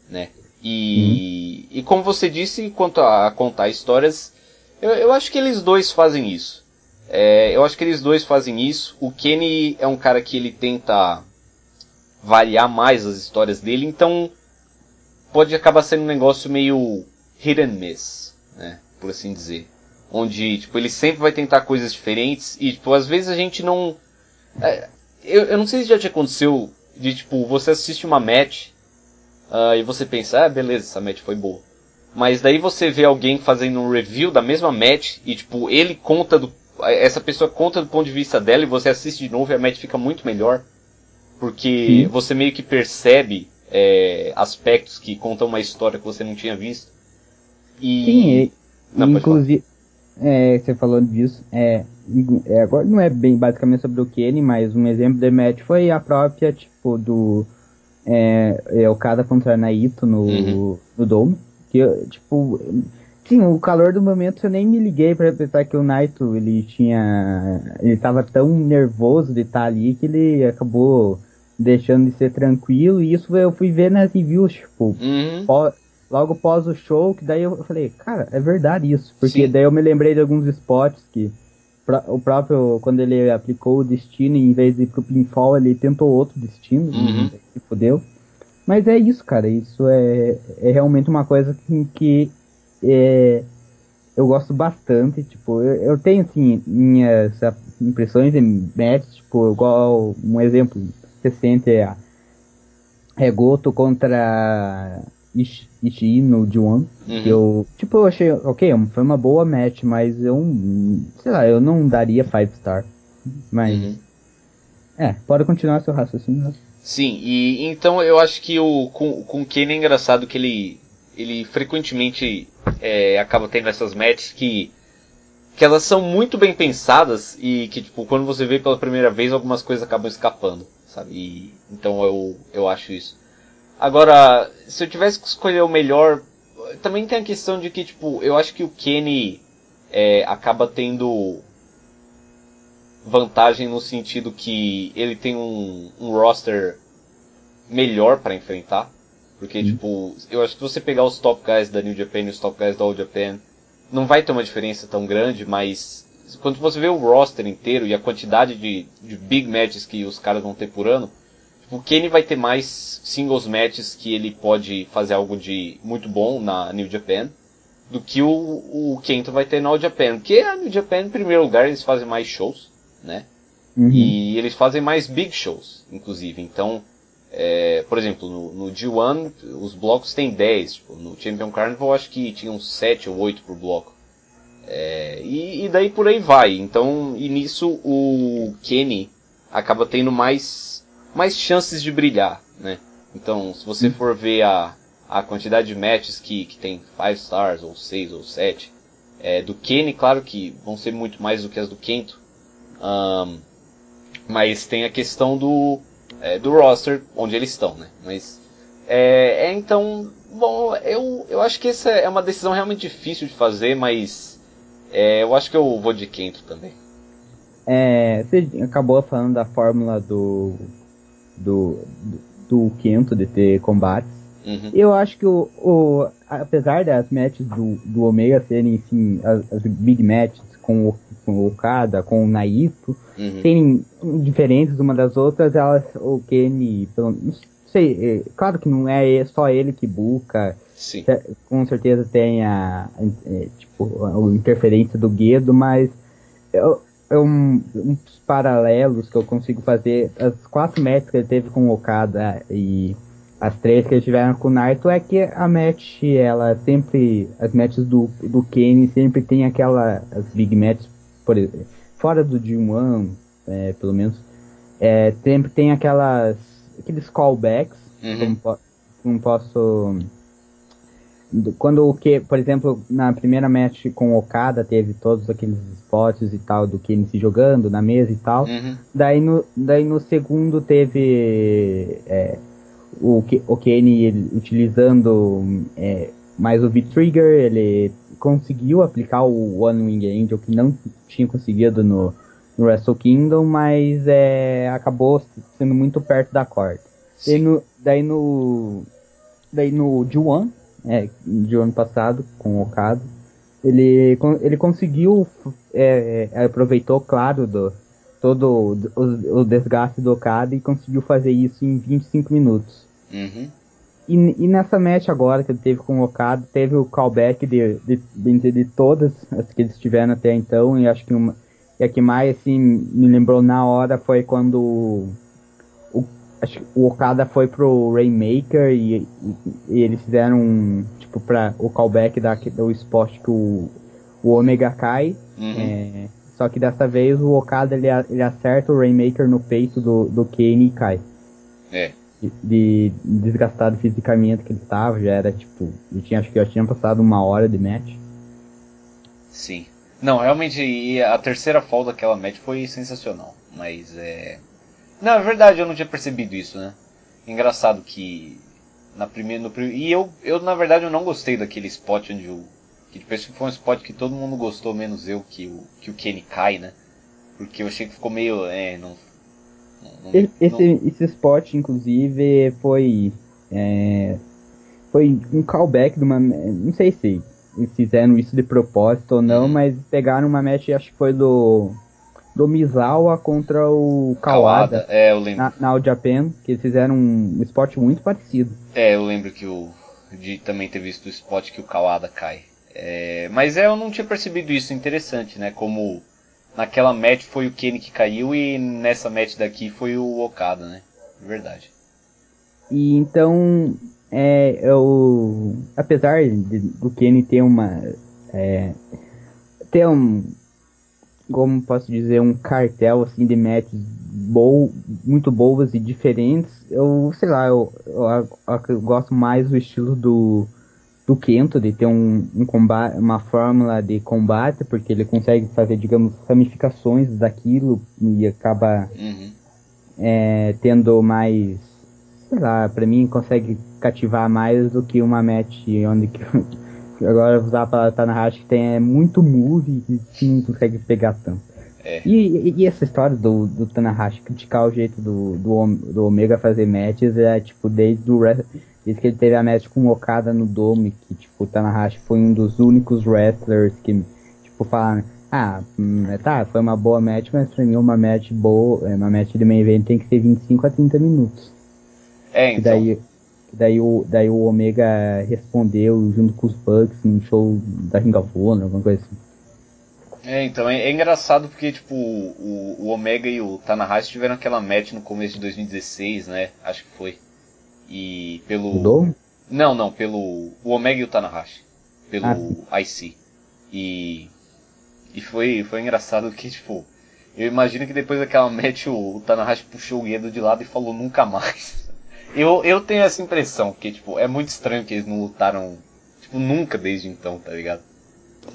né? E, uhum. e como você disse, quanto a, contar histórias, eu, eu acho que eles dois fazem isso. É, eu acho que eles dois fazem isso. O Kenny é um cara que ele tenta variar mais as histórias dele, então pode acabar sendo um negócio meio hit and miss, né? Por assim dizer. Onde, tipo, ele sempre vai tentar coisas diferentes e, tipo, às vezes a gente não... É, eu, eu não sei se já te aconteceu de, tipo, você assiste uma match uh, e você pensa, ah, beleza, essa match foi boa. Mas daí você vê alguém fazendo um review da mesma match e, tipo, ele conta do essa pessoa conta do ponto de vista dela e você assiste de novo e a match fica muito melhor. Porque Sim. você meio que percebe é, aspectos que contam uma história que você não tinha visto. E... Sim, não, inclusive, é, você falando disso, é, é, agora não é bem basicamente sobre o Kenny, mas um exemplo de match foi a própria, tipo, do é, é o cara contra Naito no, uhum. no Dome. Que, tipo, Sim, o calor do momento eu nem me liguei para pensar que o Naito ele tinha. Ele tava tão nervoso de estar ali que ele acabou deixando de ser tranquilo. E isso eu fui ver nas reviews, tipo, uhum. pós, logo pós o show, que daí eu falei, cara, é verdade isso. Porque Sim. daí eu me lembrei de alguns spots que o próprio, quando ele aplicou o destino, em vez de ir pro pinfall, ele tentou outro destino, uhum. e fodeu. Mas é isso, cara. Isso é, é realmente uma coisa que, que é, eu gosto bastante, tipo, eu, eu, tenho assim minhas impressões de matches, tipo, igual um exemplo recente é, é Goto contra Ishii no D1, uhum. eu, tipo, eu achei, ok, foi uma boa match, mas eu, sei lá, eu não daria 5 star, mas, uhum. é, pode continuar seu raciocínio. Né? Sim, e então eu acho que o com, com o Ken é engraçado que ele ele frequentemente é, acaba tendo essas matches que que elas são muito bem pensadas e que tipo quando você vê pela primeira vez algumas coisas acabam escapando, sabe? E, então eu eu acho isso. Agora, se eu tivesse que escolher o melhor, também tem a questão de que tipo eu acho que o Kenny é, acaba tendo vantagem no sentido que ele tem um, um roster melhor para enfrentar porque, hum. tipo, eu acho que se você pegar os top guys da New Japan e os top guys da All Japan, não vai ter uma diferença tão grande, mas quando você vê o roster inteiro e a quantidade de, de big matches que os caras vão ter por ano, o Kenny vai ter mais singles matches que ele pode fazer algo de muito bom na New Japan do que o, o Kento vai ter na All Japan. Porque a New Japan, em primeiro lugar, eles fazem mais shows, né? Uhum. E eles fazem mais big shows, inclusive. Então, é, por exemplo, no, no, G1 os blocos têm 10, tipo, no Champion Carnival acho que tinham 7 ou 8 por bloco. É, e, e, daí por aí vai. Então, e nisso o Kenny acaba tendo mais, mais chances de brilhar, né? Então, se você for ver a, a quantidade de matches que, que tem 5 stars, ou 6 ou 7, é, do Kenny, claro que vão ser muito mais do que as do Kento. Um, mas tem a questão do, é, do roster onde eles estão, né? Mas é, é, então, bom, eu, eu acho que essa é uma decisão realmente difícil de fazer, mas é, eu acho que eu vou de Kento também. É, você acabou falando da fórmula do do, do, do Kento de ter combates. Uhum. Eu acho que o, o, apesar das matches do, do Omega serem sim, as, as big matches com o, com o Okada, com o Naito, uhum. serem diferentes uma das outras, elas, o Kenny, pelo, não sei, é, claro que não é só ele que busca, Sim. com certeza tem a, é, tipo, a interferência do Guedo, mas eu, é um, uns paralelos que eu consigo fazer. As quatro matches que ele teve com o Okada e as três que eles tiveram com o Naito é que a match, ela sempre. As matches do, do Kenny sempre tem aquela. As big matches, por exemplo, fora do G1, é, pelo menos, é, sempre tem aquelas. aqueles callbacks. Uhum. Como, não posso. Quando o que, por exemplo, na primeira match com o Okada teve todos aqueles spots e tal do Kenny se jogando na mesa e tal. Uhum. Daí no, daí no segundo teve é, o, o Kenny utilizando é, mais o V-Trigger, ele conseguiu aplicar o One Wing Angel que não tinha conseguido no, no Wrestle Kingdom, mas é, acabou sendo muito perto da corda. Daí no, daí no, daí no G1, é, de ano passado, com o Okada, ele, ele conseguiu, é, é, aproveitou, claro, do, todo o, o, desgaste do Okada e conseguiu fazer isso em 25 minutos. Uhum. E, e, nessa match agora que ele teve com o Okada, teve o callback de, de, de, todas as que eles tiveram até então, e acho que uma, e a que mais assim, me lembrou na hora foi quando acho que o Okada foi pro Rainmaker e, e, e eles fizeram um, tipo para o callback da, do spot que o, o Omega cai. Uhum. É, só que dessa vez o Okada ele, ele acerta o Rainmaker no peito do, do Kane e cai. É. De, de desgastado fisicamente que ele estava, já era tipo, eu tinha, acho que já tinha passado uma hora de match. Sim. Não, realmente, a terceira fall daquela match foi sensacional. Mas é. Não, é verdade, eu não tinha percebido isso, né? Engraçado que na primeira, no, e eu, eu na verdade eu não gostei daquele spot onde o que depois foi um spot que todo mundo gostou menos eu que o que o Kenny cai, né? Porque eu achei que ficou meio, é, não, não esse, não... esse spot inclusive foi é, foi um callback de uma não sei se fizeram isso de propósito ou não, uhum. mas pegaram uma match acho que foi do do Misawa contra o Kawada, Kawada é, eu lembro. na, na All Japan, que eles fizeram um, um spot muito parecido. É, eu lembro que o de também ter visto o spot que o Kawada cai. É, mas é, eu não tinha percebido isso, interessante, né? Como naquela match foi o Kenny que caiu e nessa match daqui foi o Okada, né? Verdade. E então, é, eu, apesar de, do Kenny ter uma, é, ter um, como posso dizer, um cartel assim de matches bo muito boas e diferentes. Eu, sei lá, eu, eu, eu, gosto mais do estilo do, do Kento, de ter um, um combate, uma fórmula de combate, porque ele consegue fazer, digamos, ramificações daquilo e acaba uhum. é, tendo mais, sei lá, pra mim consegue cativar mais do que uma match onde que agora usar a palavra Tanahashi que tem é muito move e não consegue pegar tanto. É. E, e, essa história do, do Tanahashi criticar o jeito do, do, do Omega fazer matches é tipo desde, do, desde que ele teve a match com o Okada no Dome, que tipo, o Tanahashi foi um dos únicos wrestlers que tipo falaram, ah, hum, tá, foi uma boa match, mas pra mim uma match boa, uma match de main event tem que ser 25 a 30 minutos. É, então. E daí, Daí o, daí o Omega respondeu junto com os Bucks num show da Ring of Honor, alguma coisa assim. É, então é, é engraçado porque tipo o, o, Omega e o Tanahashi tiveram aquela match no começo de 2016, né? Acho que foi. E pelo Mudou? Não, não, pelo o Omega e o Tanahashi, pelo ah, IC. E e foi foi engraçado que tipo eu imagino que depois daquela match o, o Tanahashi puxou o Gedo de lado e falou nunca mais. Eu, eu tenho essa impressão, que, tipo, é muito estranho que eles não lutaram, tipo, nunca desde então, tá ligado?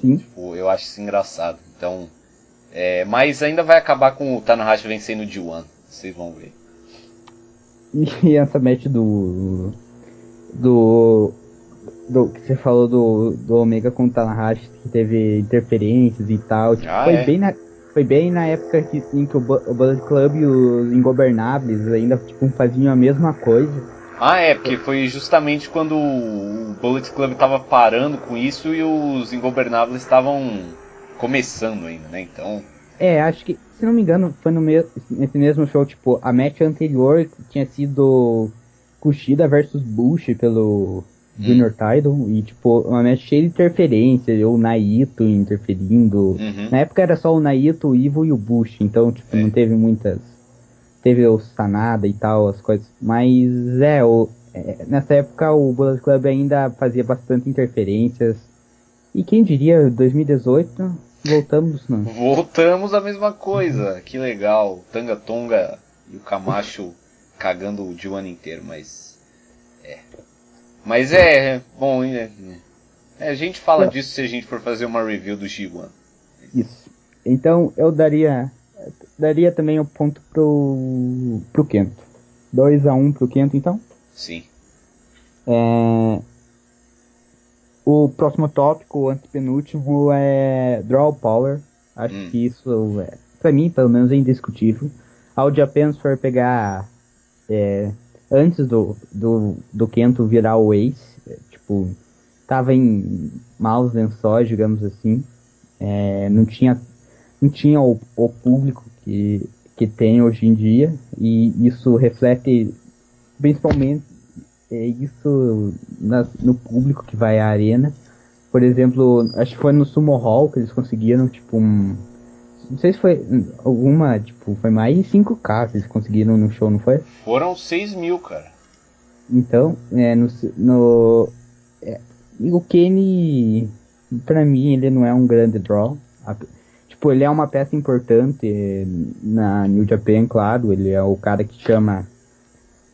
Sim. Tipo, eu acho isso engraçado. Então, é, mas ainda vai acabar com o Tanahashi vencendo o D1, vocês vão ver. E essa match do. Do. Do que você falou do, do Omega com o Tanahashi, que teve interferências e tal. Tipo, Ah, foi, é? bem na, foi bem na época que, em que o, o Bullet Club e os Ingobernáveis ainda tipo, faziam a mesma coisa. Ah, é, porque foi justamente quando o Bullet Club tava parando com isso e os Ingobernáveis estavam começando ainda, né? Então, É, acho que, se não me engano, foi no me nesse mesmo show, tipo, a match anterior tinha sido Kushida versus Bush pelo, Junior Title, e tipo, uma match cheia de interferência, o Naito interferindo. Uhum. Na época era só o Naito, o Ivo e o Bush, então tipo, É. não teve muitas. Teve o Sanada e tal, as coisas. Mas é, o, é, nessa época o Bullet Club ainda fazia bastante interferências. E quem diria, 2018, voltamos no. Voltamos à mesma coisa. Que legal. Tanga Tonga e o Camacho cagando o G1 inteiro, mas. É. Mas é. Bom, é, é, a gente fala disso se a gente for fazer uma review do G1. Isso. Então eu daria daria também o ponto pro pro Kento. 2 a 1 um pro Kento, então. Sim. É... O próximo tópico, o antepenúltimo, é Draw Power. Acho Hum. que isso, é, pra mim, pelo menos, é indiscutível. Ao Japan, se for pegar é, antes do, do, do Kento virar o Ace, é, tipo, tava em maus lençóis, digamos assim. É, não tinha, não tinha o, o público que, que tem hoje em dia, e isso reflete principalmente é isso na- no público que vai à arena. Por exemplo, acho que foi no Sumo Hall que eles conseguiram, tipo, um. Não sei se foi alguma, tipo, foi mais de 5K que eles conseguiram no show, não foi? Foram 6 mil, cara. Então, é, no. no é, o Kenny, pra mim, ele não é um grande draw. A- Tipo, ele é uma peça importante na New Japan, claro. Ele é o cara que chama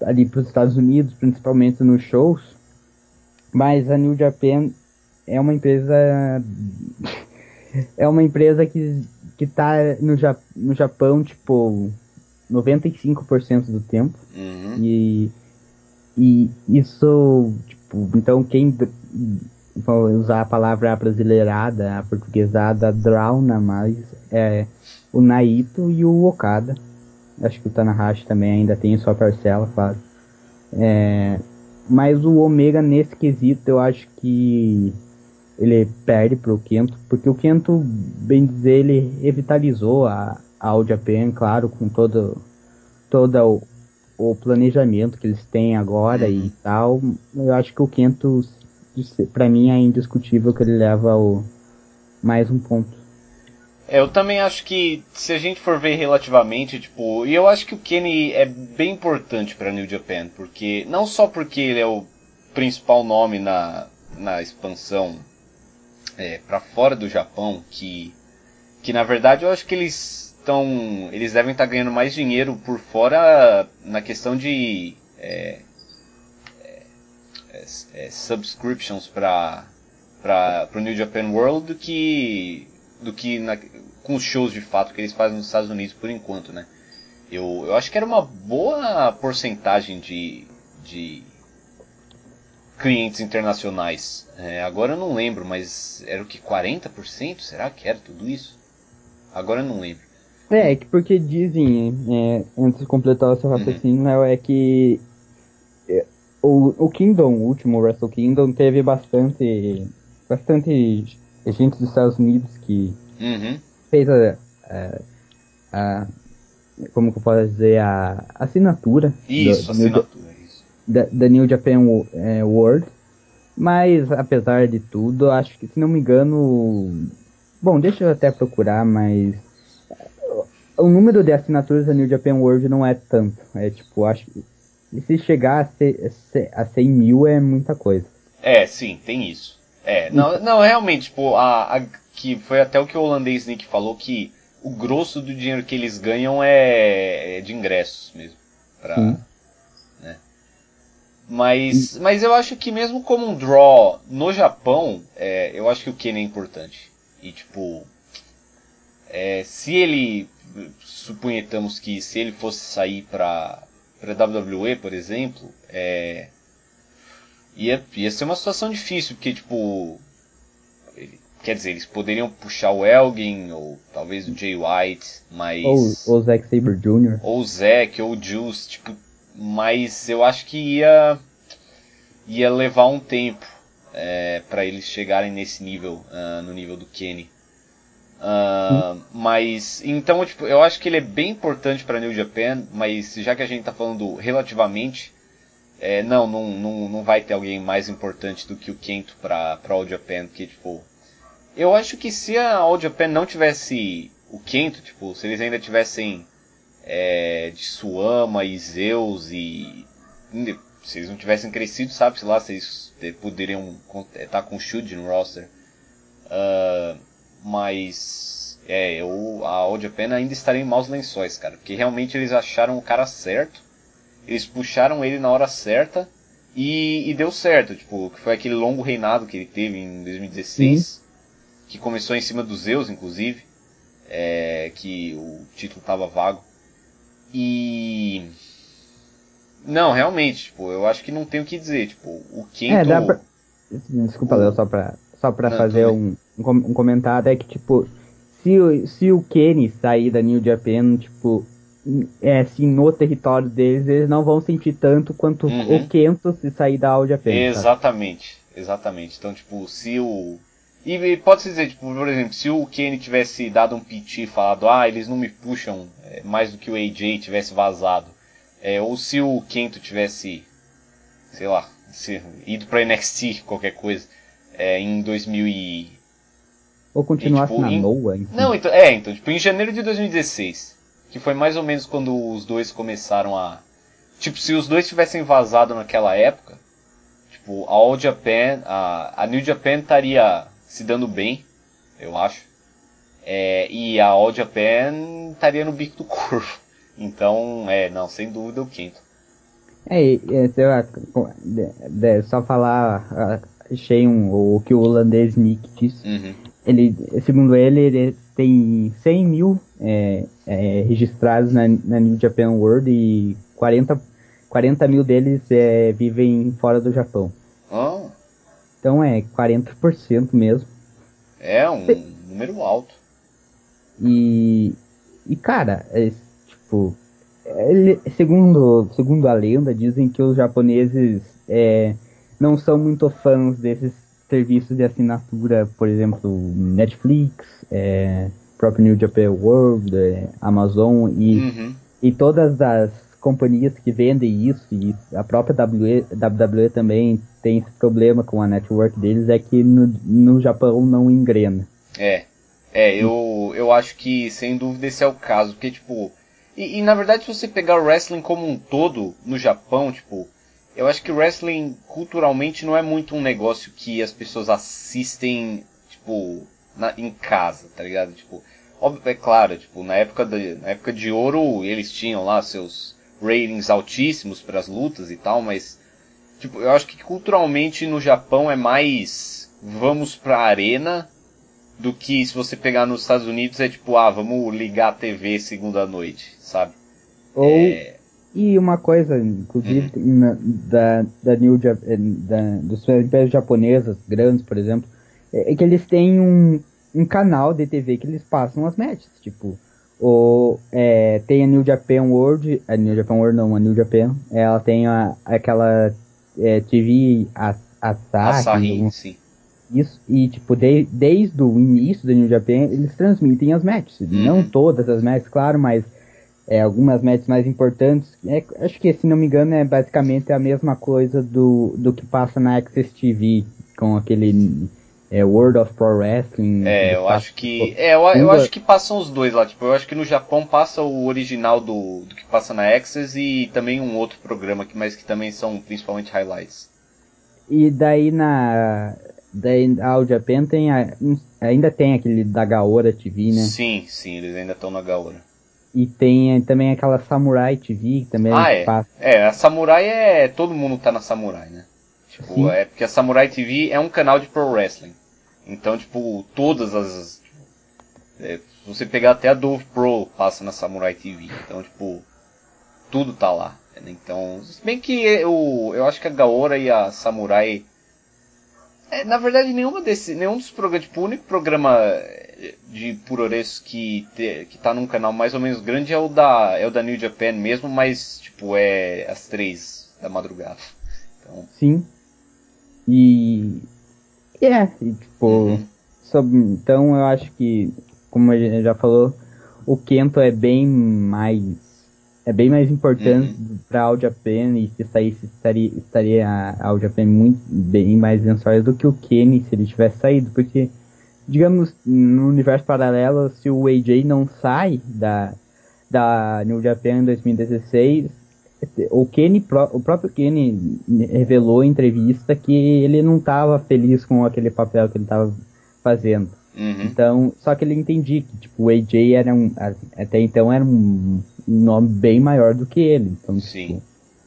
ali para os Estados Unidos, principalmente nos shows. Mas a New Japan é uma empresa. é uma empresa que, que tá no, Ja- no Japão, tipo, 95% do tempo. Uhum. E, e isso, tipo, então quem vou usar a palavra brasileirada, a portuguesada, drauna mais, é o Naito e o Okada. Acho que o Tanahashi também ainda tem sua parcela, claro. É, mas o Omega nesse quesito eu acho que ele perde pro Kento, porque o Kento, bem dizer, ele revitalizou a, a All Japan, claro, com todo, todo o, o planejamento que eles têm agora e tal. Eu acho que o Kento, pra mim, é indiscutível que ele leva o mais um ponto. É, eu também acho que se a gente for ver relativamente, tipo, e eu acho que o Kenny é bem importante para New Japan, porque não só porque ele é o principal nome na, na expansão é, para fora do Japão, que que na verdade eu acho que eles estão, eles devem estar ganhando mais dinheiro por fora na questão de é, é, é, subscriptions para para o New Japan World do que do que na, com os shows de fato que eles fazem nos Estados Unidos por enquanto, né? Eu, eu acho que era uma boa porcentagem de, de clientes internacionais. É, agora eu não lembro, mas era o que 40%? Será que era tudo isso? Agora eu não lembro. É, que porque dizem, é, antes de completar o seu raciocínio, né, é que é, o, o Kingdom, o último Wrestle Kingdom, teve bastante, bastante gente dos Estados Unidos que Uhum. fez a, a, a- como que eu posso dizer, a assinatura Isso, do- do assinatura, isso. Da, da New Japan é, World. Mas, apesar de tudo, acho que, se não me engano. Bom, deixa eu até procurar, mas. O número de assinaturas da New Japan World não é tanto. É tipo, acho que. Se chegar a, ser, a 100 mil é muita coisa. É, sim, tem isso. É, não, não realmente, tipo, a, a- que foi até o que o holandês Nick falou que o grosso do dinheiro que eles ganham é, é de ingressos mesmo. Pra, Sim. Mas, mas eu acho que mesmo como um draw no Japão, é, eu acho que o Ken é importante. E tipo, é, se ele, suponhamos que se ele fosse sair pra, pra WWE, por exemplo, é, ia, ia ser uma situação difícil, porque tipo, ele- quer dizer, eles poderiam puxar o Elgin, ou talvez o Jay White, mas Ou, ou Zack Sabre Jr. ou o Zack, ou o Juice, tipo, mas eu acho que ia ia levar um tempo é, para eles chegarem nesse nível, ah, no nível do Kenny. Ah, mas então, tipo, eu acho que ele é bem importante para New Japan, mas já que a gente tá falando relativamente, é, não, não, não, não vai ter alguém mais importante do que o Kento pra, pra All Japan, que tipo. Eu acho que se a All Japan não tivesse o Kento, tipo, se eles ainda tivessem é, de Suama e Zeus e. Se eles não tivessem crescido, sabe, sei lá, se eles poderiam estar com o no roster. Uh, mas. É, eu, a All Japan ainda estaria em maus lençóis, cara. Porque realmente eles acharam o cara certo eles puxaram ele na hora certa e, e deu certo. Tipo, que foi aquele longo reinado que ele teve em 2016, Sim. que começou em cima dos Zeus, inclusive, é, que o título tava vago. E. Não, realmente, tipo, eu acho que não tem o que dizer. Tipo, o Kento. É, dá pra... Desculpa, o... Léo, só pra, só pra não, fazer um, um comentário, é que, tipo, se, se o Kenny sair da New Japan, tipo, é, assim, no território deles, eles não vão sentir tanto quanto uhum. o Kento se sair da Audi apenas. Exatamente, exatamente. Então, tipo, se o. E pode-se dizer, tipo, por exemplo, se o Kenny tivesse dado um piti e falado, ah, eles não me puxam é, mais do que o AJ tivesse vazado. É, ou se o Kento tivesse, sei lá, se, ido pra NXT, qualquer coisa, é, em 2000 e... Ou continuasse e, tipo, na em... Noah, enfim. Não, então, é, então, tipo, em janeiro de 2016 que foi mais ou menos quando os dois começaram a. Tipo, se os dois tivessem vazado naquela época, tipo, a All Japan, a, a New Japan estaria se dando bem, eu acho. É, e a All Japan estaria no bico do corvo. Então, é, não, sem dúvida o quinto. É, é sei lá, só falar, achei um, o que o holandês Nick disse. Uhum. Ele, segundo ele, ele tem 100 mil é, é, registrados na, na New Japan World e 40, 40 mil deles é, vivem fora do Japão. Então é 40% mesmo. É um número alto. E, e cara, é, tipo, ele, segundo, segundo a lenda, dizem que os japoneses é, não são muito fãs desses serviços de assinatura, por exemplo, Netflix, é, próprio New Japan World, é, Amazon e, uhum. e todas as companhias que vendem isso, e a própria WWE, também tem esse problema com a network deles, é que no, no Japão não engrena. É, é, eu, eu acho que sem dúvida esse é o caso, porque tipo, e, e na verdade se você pegar o wrestling como um todo no Japão, tipo, eu acho que o wrestling culturalmente não é muito um negócio que as pessoas assistem, tipo, na, em casa, tá ligado? Tipo, óbvio, é claro, tipo, na época, de, na época de ouro eles tinham lá seus ratings altíssimos para as lutas e tal, mas, tipo, eu acho que culturalmente no Japão é mais vamos pra arena do que se você pegar nos Estados Unidos é tipo, ah, vamos ligar a TV segunda noite, sabe? Ou é... E uma coisa, inclusive, uhum. na, da, da New eh, da, dos impérios japonesas grandes, por exemplo, é, é, que eles têm um, um canal de TV que eles passam as matches, tipo, o, é, tem a New Japan World, a New Japan World não, a New Japan, ela tem a, aquela é, TV a, Asahi, Asahi sim. Isso, e tipo, de, desde o início da New Japan, eles transmitem as matches. Uhum. Não todas as matches, claro, mas é, algumas matches mais importantes. É, acho que, se não me engano, é basicamente a mesma coisa do, do que passa na Access TV, com aquele é, World of Pro Wrestling. É, eu acho que. É, eu, eu, acho que passam os dois lá. Tipo, eu acho que no Japão passa o original do, do que passa na Access e também um outro programa, que, mas que também são principalmente highlights. E daí na. Daí a All Japan tem a, ainda tem aquele da Gaora TV, né? Sim, sim, eles ainda estão na Gaora. E tem também aquela Samurai TV que também ah, é. Passa. É, a Samurai é. Todo mundo tá na Samurai, né? Tipo, Sim. é porque a Samurai TV é um canal de pro wrestling. Então, tipo, todas as. É, se você pegar até a Dove Pro passa na Samurai TV. Então, tipo, tudo tá lá. Né? Então, se bem que eu, eu acho que a Gaora e a Samurai. É, na verdade, nenhuma desse, nenhum dos programas, tipo, o único programa de Puroresu que, que tá num canal mais ou menos grande é o da, é o da New Japan mesmo, mas tipo, é às três da madrugada. Então... Sim. E. É, e, tipo. Sobre, então eu acho que, como a gente já falou, o Kento é bem mais é bem mais importante uhum. para a All Japan e se saísse estaria, estaria a All Japan muito bem mais vencedora do que o Kenny se ele tivesse saído, porque digamos no universo paralelo se o AJ não sai da da New Japan em 2016 o Kenny o próprio Kenny revelou em entrevista que ele não estava feliz com aquele papel que ele estava fazendo Uhum. Então, só que ele entendia que, tipo, o AJ era um, até então era um, nome bem maior do que ele. Então, Sim. Tipo,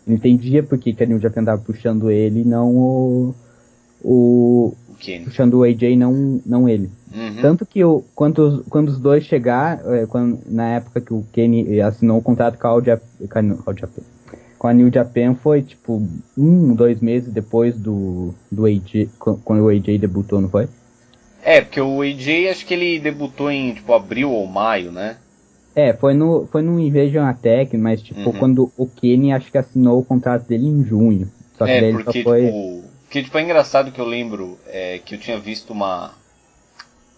ele entendia por que, a New Japan tava puxando ele e não o, o, o puxando o AJ não, não ele. Uhum. Tanto que quando, os, quando os dois chegaram, é, quando, na época que o Kenny assinou o contrato com a, All Japan, com, a, New Japan foi tipo um, dois meses depois do, do AJ, quando o AJ debutou, não foi? É, porque o AJ acho que ele debutou em tipo abril ou maio, né? É, foi no, foi no Invasion Attack, mas tipo, uhum. quando o Kenny acho que assinou o contrato dele em junho. Só que é, daí porque, só foi... tipo, porque, tipo, é engraçado que eu lembro é, que eu tinha visto uma,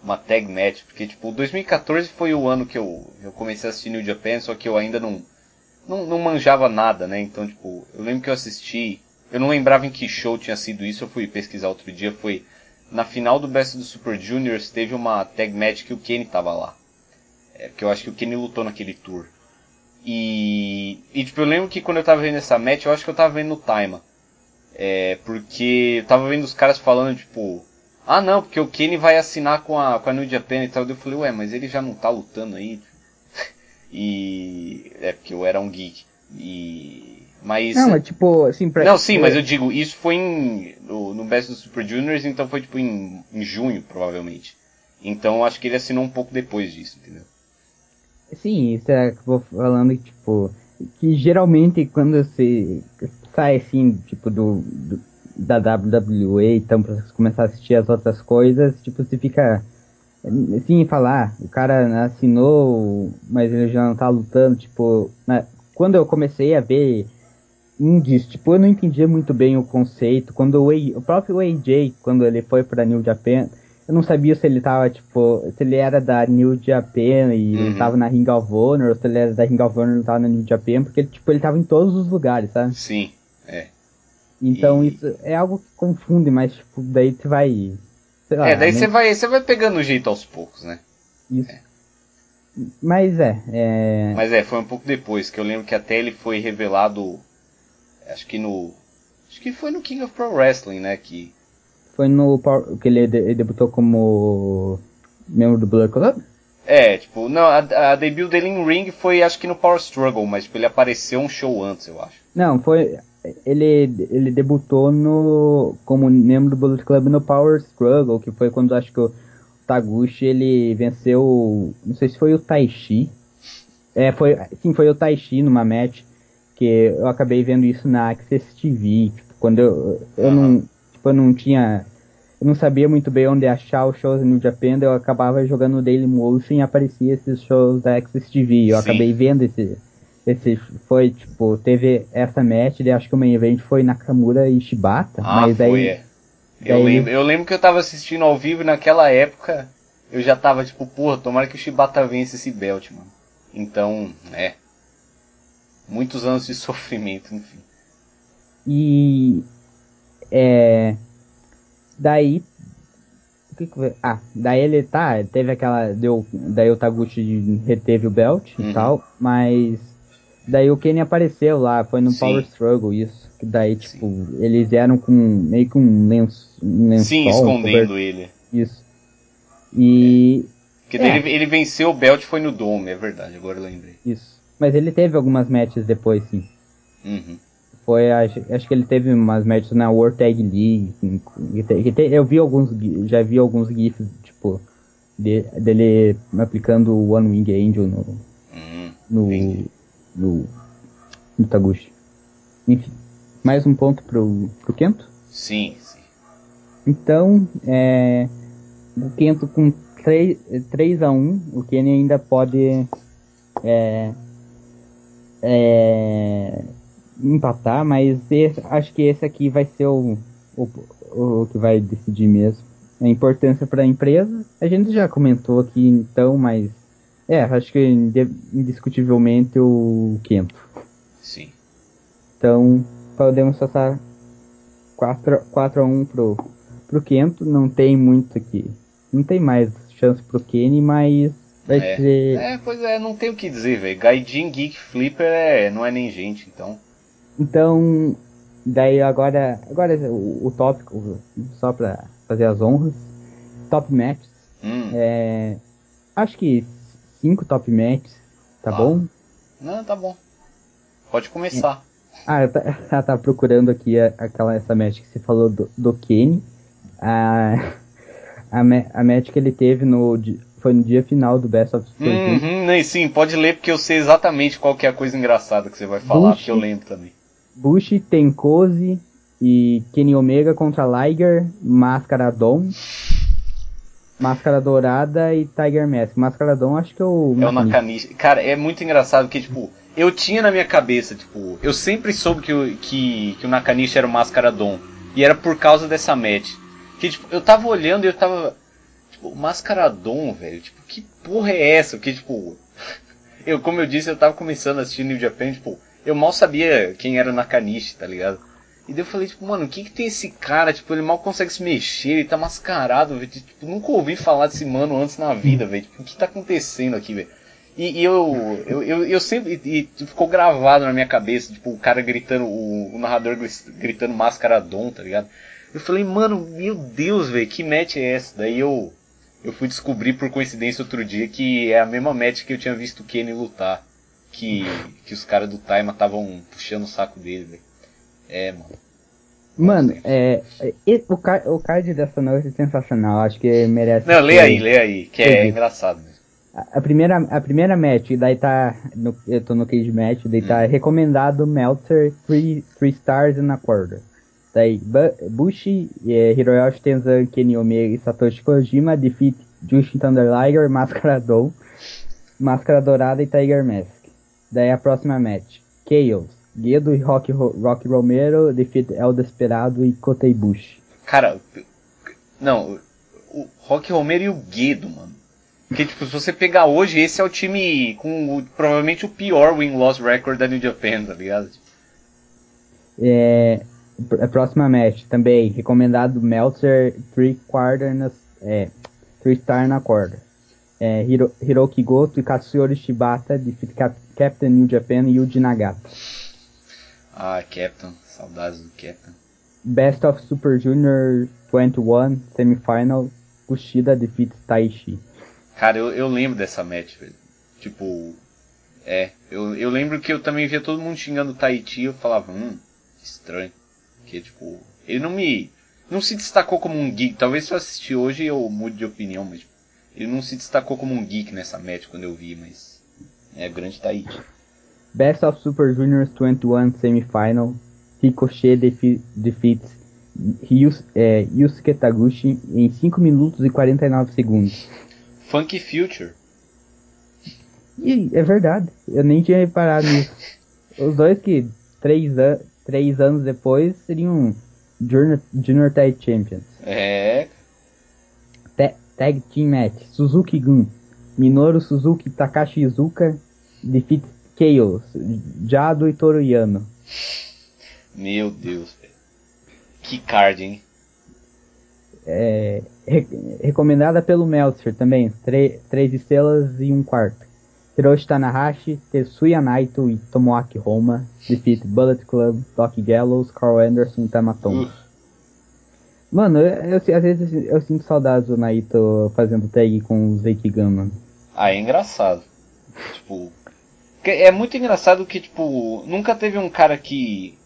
uma tag match, porque, tipo, 2014 foi o ano que eu, eu comecei a assistir New Japan, só que eu ainda não, não, não manjava nada, né? Então, tipo, eu lembro que eu assisti, eu não lembrava em que show tinha sido isso, eu fui pesquisar outro dia, foi na final do Best do Super Juniors teve uma tag match que o Kenny tava lá. É, porque eu acho que o Kenny lutou naquele tour. E, e tipo, eu lembro que quando eu tava vendo essa match, eu acho que eu tava vendo no Time. É, porque eu tava vendo os caras falando, tipo, ah não, porque o Kenny vai assinar com a, com a New Japan e tal. Eu falei, ué, mas ele já não tá lutando aí? E. É porque eu era um geek. E. Mas. Não, é tipo, assim, pra... Não, sim, mas eu digo, isso foi em, no, no Best dos Super Juniors, então foi tipo em, em junho, provavelmente. Então acho que ele assinou um pouco depois disso, entendeu? Sim, isso é que eu vou falando, tipo, que geralmente quando você sai assim, tipo, do, do da WWE, então pra você começar a assistir as outras coisas, tipo, você fica assim, falar, o cara assinou, mas ele já não tá lutando, tipo, na, quando eu comecei a ver indies, tipo, eu não entendia muito bem o conceito. Quando o, o próprio AJ, quando ele foi pra New Japan, eu não sabia se ele tava, tipo, se ele era da New Japan e uhum. ele tava na Ring of Honor, ou se ele era da Ring of Honor e não tava na New Japan, porque ele, tipo, ele tava em todos os lugares, sabe? Sim, é. Então e... isso é algo que confunde, mas, tipo, daí você vai. Lá, é, daí você né? vai, você vai pegando o jeito aos poucos, né? Isso. É. Mas é, é. Mas é, foi um pouco depois, que eu lembro que até ele foi revelado acho que no. Acho que foi no King of Pro Wrestling, né? Que. Foi no. que ele, ele debutou como. membro do Blood Club? É, tipo, não, a, a, debut dele em Ring foi acho que no Power Struggle, mas tipo, ele apareceu um show antes, eu acho. Não, foi. Ele, ele debutou no como membro do Bullet Club no Power Struggle, que foi quando acho que o Taguchi ele venceu. Não sei se foi o Taishi. É, foi. Sim, foi o Taishi numa match que eu acabei vendo isso na Access TV, tipo, quando eu, eu não, tipo, eu não tinha, eu não sabia muito bem onde achar os shows no Japan, eu acabava jogando no Dailymotion e aparecia esses shows da Access TV, eu Sim. acabei vendo esse, esse, foi, tipo, teve essa match, e acho que o main event foi Nakamura e Shibata, ah, mas foi, aí... É. Eu, lembro, eu lembro que eu tava assistindo ao vivo naquela época, eu já tava tipo, porra, tomara que o Shibata vence esse belt, mano. Então, é muitos anos de sofrimento, enfim. E é daí o que que ah, daí ele tá, teve aquela deu, daí o Taguchi reteve o belt uhum. e tal, mas daí o Kenny apareceu lá, foi no Sim. Power Struggle isso, que daí tipo, Sim. eles eram com meio que um lenço, um lençol, Sim, escondendo ele. Isso. E é. Porque é. ele, ele venceu o belt foi no Dome, é verdade, agora eu lembrei. Isso. Mas ele teve algumas matches depois, sim. Uhum. Foi, acho, acho, que ele teve umas matches na World Tag League. Eu vi alguns, já vi alguns gifs, tipo, de, dele aplicando o One Wing Angel no, uhum. no, no, no Taguchi. Enfim, mais um ponto pro, pro Kento? Sim, sim. Então, é, o Kento com 3, 3 a 1 o Kenny ainda pode é, é, empatar, mas esse, acho que esse aqui vai ser o, o, o que vai decidir mesmo. A importância para a empresa, a gente já comentou aqui então, mas É, acho que indiscutivelmente o Kento. Sim. Então, podemos passar 4, 4 a 1 pro, pro Kento. Não tem muito aqui. Não tem mais chance pro Kenny, mas vai é. ser. É, pois é, não tem o que dizer, velho. Gaijin Geek Flipper é, não é nem gente, então. Então, daí agora, agora o, o tópico, só pra fazer as honras. Top matches. Hum. É, acho que cinco top matches, tá Ah. bom? Não, tá bom. Pode começar. Ah, eu tá, ela tá procurando aqui a- aquela essa match que você falou do, do Kenny. A, a, ma- a match que ele teve no, foi no dia final do Best of Super. Uhum, sim, pode ler porque eu sei exatamente qual que é a coisa engraçada que você vai falar, Bushi. porque eu lembro também. Bushi, Tenkoze e Kenny Omega contra Liger, Máscara Dom, Máscara Dourada e Tiger Mask. Máscara Dom acho que é o É o Nakanishi. Cara, é muito engraçado que, tipo, eu tinha na minha cabeça, tipo, eu sempre soube que, o- que, que o Nakanishi era o Máscara Dom. E era por causa dessa match. Que, tipo, eu tava olhando e eu tava. Tipo, Máscara Dom, velho. Tipo, que porra é essa? Porque, tipo. Eu, como eu disse, eu tava começando a assistir New Japan, tipo, eu mal sabia quem era o Nakanishi, tá ligado? E daí eu falei, tipo, mano, o que que tem esse cara? Tipo, ele mal consegue se mexer, ele tá mascarado, velho. Tipo, nunca ouvi falar desse mano antes na vida, velho. Tipo, o que tá acontecendo aqui, velho? E, e eu, eu, eu, eu sempre. E, e ficou gravado na minha cabeça, tipo, o cara gritando, o, o narrador gritando máscara Dom, tá ligado? Eu falei, mano, meu Deus, velho, que match é essa? Daí eu. Eu fui descobrir por coincidência outro dia que é a mesma match que eu tinha visto o Kenny lutar. Que, que os caras do Taima estavam puxando o saco dele, velho. É, mano. Mano, é, é- o, ca- o card dessa noite é sensacional. Acho que merece. Não, lê aí, lê aí, que é Entendi. engraçado. mesmo. A, a primeira, a primeira match, daí tá. No, eu tô no cage match, daí tá Hum. recomendado Meltzer 3 stars na corda. Daí Bu- Bushi, é, Hiroyoshi Tenzan, Kenny Omega e Satoshi Kojima defeat Jushin Thunder Liger, Máscara Dom, Máscara Dourada e Tiger Mask. Daí a próxima match, Chaos, Gedo e Rock, Ro- Rock Romero defeat El Desperado e Kotei Bushi. Cara, não, o Rock Romero e o Guedo, mano. Porque, tipo, se você pegar hoje, esse é o time com o- provavelmente o pior win-loss record da New Japan, tá ligado? É, a próxima match também, recomendado Meltzer 3 quarter nas, é, 3 star na corda. É, Hiro, Hiroki Goto e Katsuyori Shibata Cap, Captain New Japan e Yuji Nagata. Ah, Captain, saudades do Captain. Best of Super Junior 21 semifinal, Kushida defeats Taishi. Cara, eu, eu lembro dessa match, velho. Tipo, é, eu, eu lembro que eu também via todo mundo xingando o Tahiti eu falava, hum, estranho. Porque, tipo, ele não me. Não se destacou como um geek. Talvez se eu assistir hoje eu mude de opinião, mas tipo, ele não se destacou como um geek nessa match quando eu vi, mas. É grande Tahiti. Best of Super Juniors 21 semifinal, Ricochet defi defeats Ryus, é, Yusuke Taguchi em 5 minutos e 49 segundos. Funky Future. E é verdade, eu nem tinha reparado nisso. Os dois que três, an três anos depois seriam Junior, Junior Tag Champions. É. Ta- Tag Team Match, Suzuki Gun, Minoru Suzuki Takashi Izuka defeats Chaos, Jado e Toru Yano. Meu Deus. Que card, hein? É, re- recomendada pelo Meltzer também, três estrelas e um quarto. Hiroshi Tanahashi, Tetsuya Naito e Tomoaki Roma defeat Bullet Club, Doc Gallows, Carl Anderson e Tamatonga. Uh, Mano, eu, eu- às vezes eu sinto saudades do Naito fazendo tag com o Zeikigan, mano. Ah, é engraçado. Tipo. É muito engraçado que, tipo, nunca teve um cara que.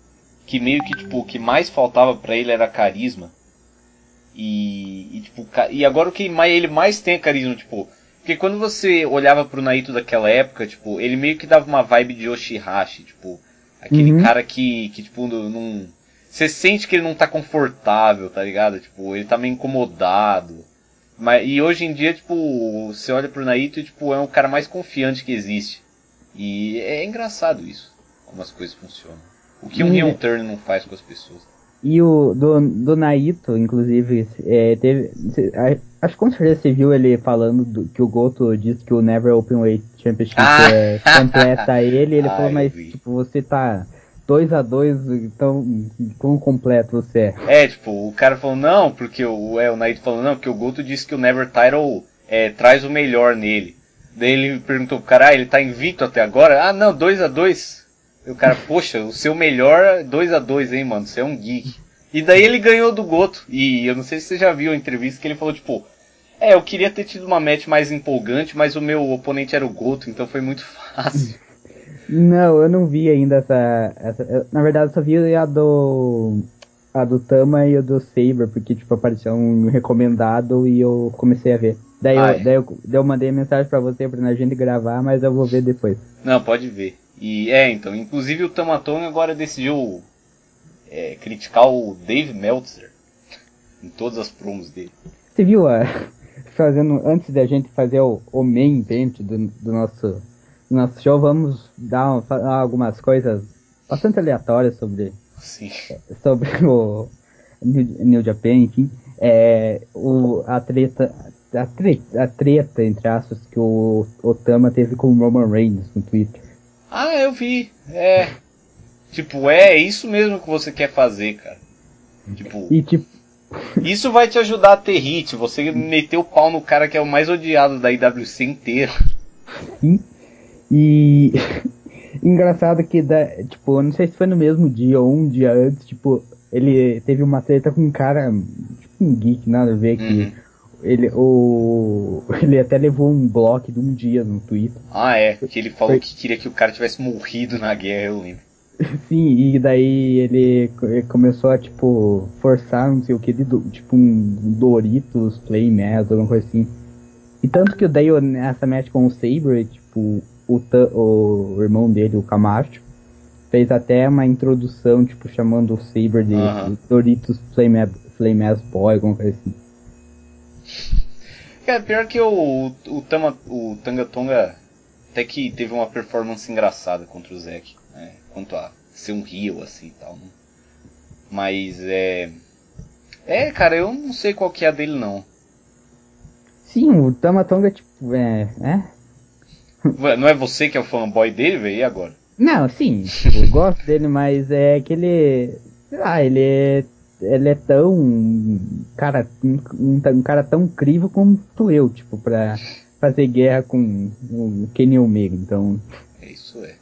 Que meio que, tipo, o que mais faltava pra ele era carisma. E, e, tipo, e agora o que mais, ele mais tem é carisma, tipo. Porque quando você olhava pro Naito daquela época, tipo, ele meio que dava uma vibe de Yoshihashi, tipo, aquele Uhum. cara que, que, tipo, não- Você sente que ele não tá confortável, tá ligado? Tipo, ele tá meio incomodado. Mas, e hoje em dia, tipo, você olha pro Naito e, tipo, é o cara mais confiante que existe. E é engraçado isso, como as coisas funcionam. O que um Hum. heel turn não faz com as pessoas. E o do, do Naito, inclusive, é, teve. Acho que com certeza você viu ele falando do, que o Goto disse que o Never Openweight Championship ah. é, completa ele. Ele ah, falou, mas tipo, você tá 2 a 2 então quão completo você é? É, tipo, o cara falou, não, porque o, é, o Naito falou, não, porque o Goto disse que o Never Title é, traz o melhor nele. Daí ele perguntou pro cara, ah, ele tá invicto até agora? Ah, não, 2 a 2 e o cara, poxa, o seu melhor 2 a 2 hein, mano? Você é um geek. E daí ele ganhou do Goto. E eu não sei se você já viu a entrevista que ele falou, tipo, é, eu queria ter tido uma match mais empolgante, mas o meu oponente era o Goto, então foi muito fácil. Não, eu não vi ainda essa. essa eu, na verdade, eu só vi a do. A do Tama e a do Saber, porque tipo, apareceu um recomendado e eu comecei a ver. Daí, ah, eu, é. daí, eu, daí eu mandei mensagem para você pra gente gravar, mas eu vou ver depois. Não, pode ver. E é, então, inclusive o Tamatong agora decidiu é, criticar o Dave Meltzer em todas as promos dele. Você viu a. Fazendo, antes da gente fazer o, o main event do, do nosso, do nosso show, vamos dar falar algumas coisas bastante aleatórias sobre, Sim. sobre o New, New Japan, enfim. É, o, a treta, a treta, a treta, entre aspas, que o Otama teve com o Roman Reigns no Twitter. Ah, eu vi. É. Tipo, é isso mesmo que você quer fazer, cara. Tipo. E tipo. Isso vai te ajudar a ter hit. Você meter o pau no cara que é o mais odiado da IWC inteira. Sim. E. Engraçado que, da, tipo, eu não sei se foi no mesmo dia ou um dia antes, tipo, ele teve uma treta com um cara, tipo um geek, nada a ver, que uhum. Ele, o, ele até levou um bloco de um dia no Twitter. Ah, é. Que ele falou Foi... que queria que o cara tivesse morrido na guerra, eu lembro. Sim, e daí ele, começou a, tipo, forçar não sei o que, de, tipo, um Doritos Play Mass, alguma coisa assim. E tanto que daí nessa match com o Saber, tipo, o, o, o irmão dele, o Camacho, fez até uma introdução, tipo, chamando o Saber de uh -huh. Doritos Flame, Flame Boy, alguma coisa assim. Cara, pior que o, o, Tama, o Tanga Tonga até que teve uma performance engraçada contra o Zack, né? Quanto a ser um rio assim e tal, né? Mas é. É, cara, eu não sei qual que é a dele não. Sim, o Tamatonga, tipo, é. é? Não é você que é o fanboy dele, velho? E agora? Não, sim, eu gosto dele, mas é que ele. Sei lá, ele é ele é tão cara um, um, cara tão incrível quanto eu, tipo, pra fazer guerra com o Kenny Omega, então. Isso é.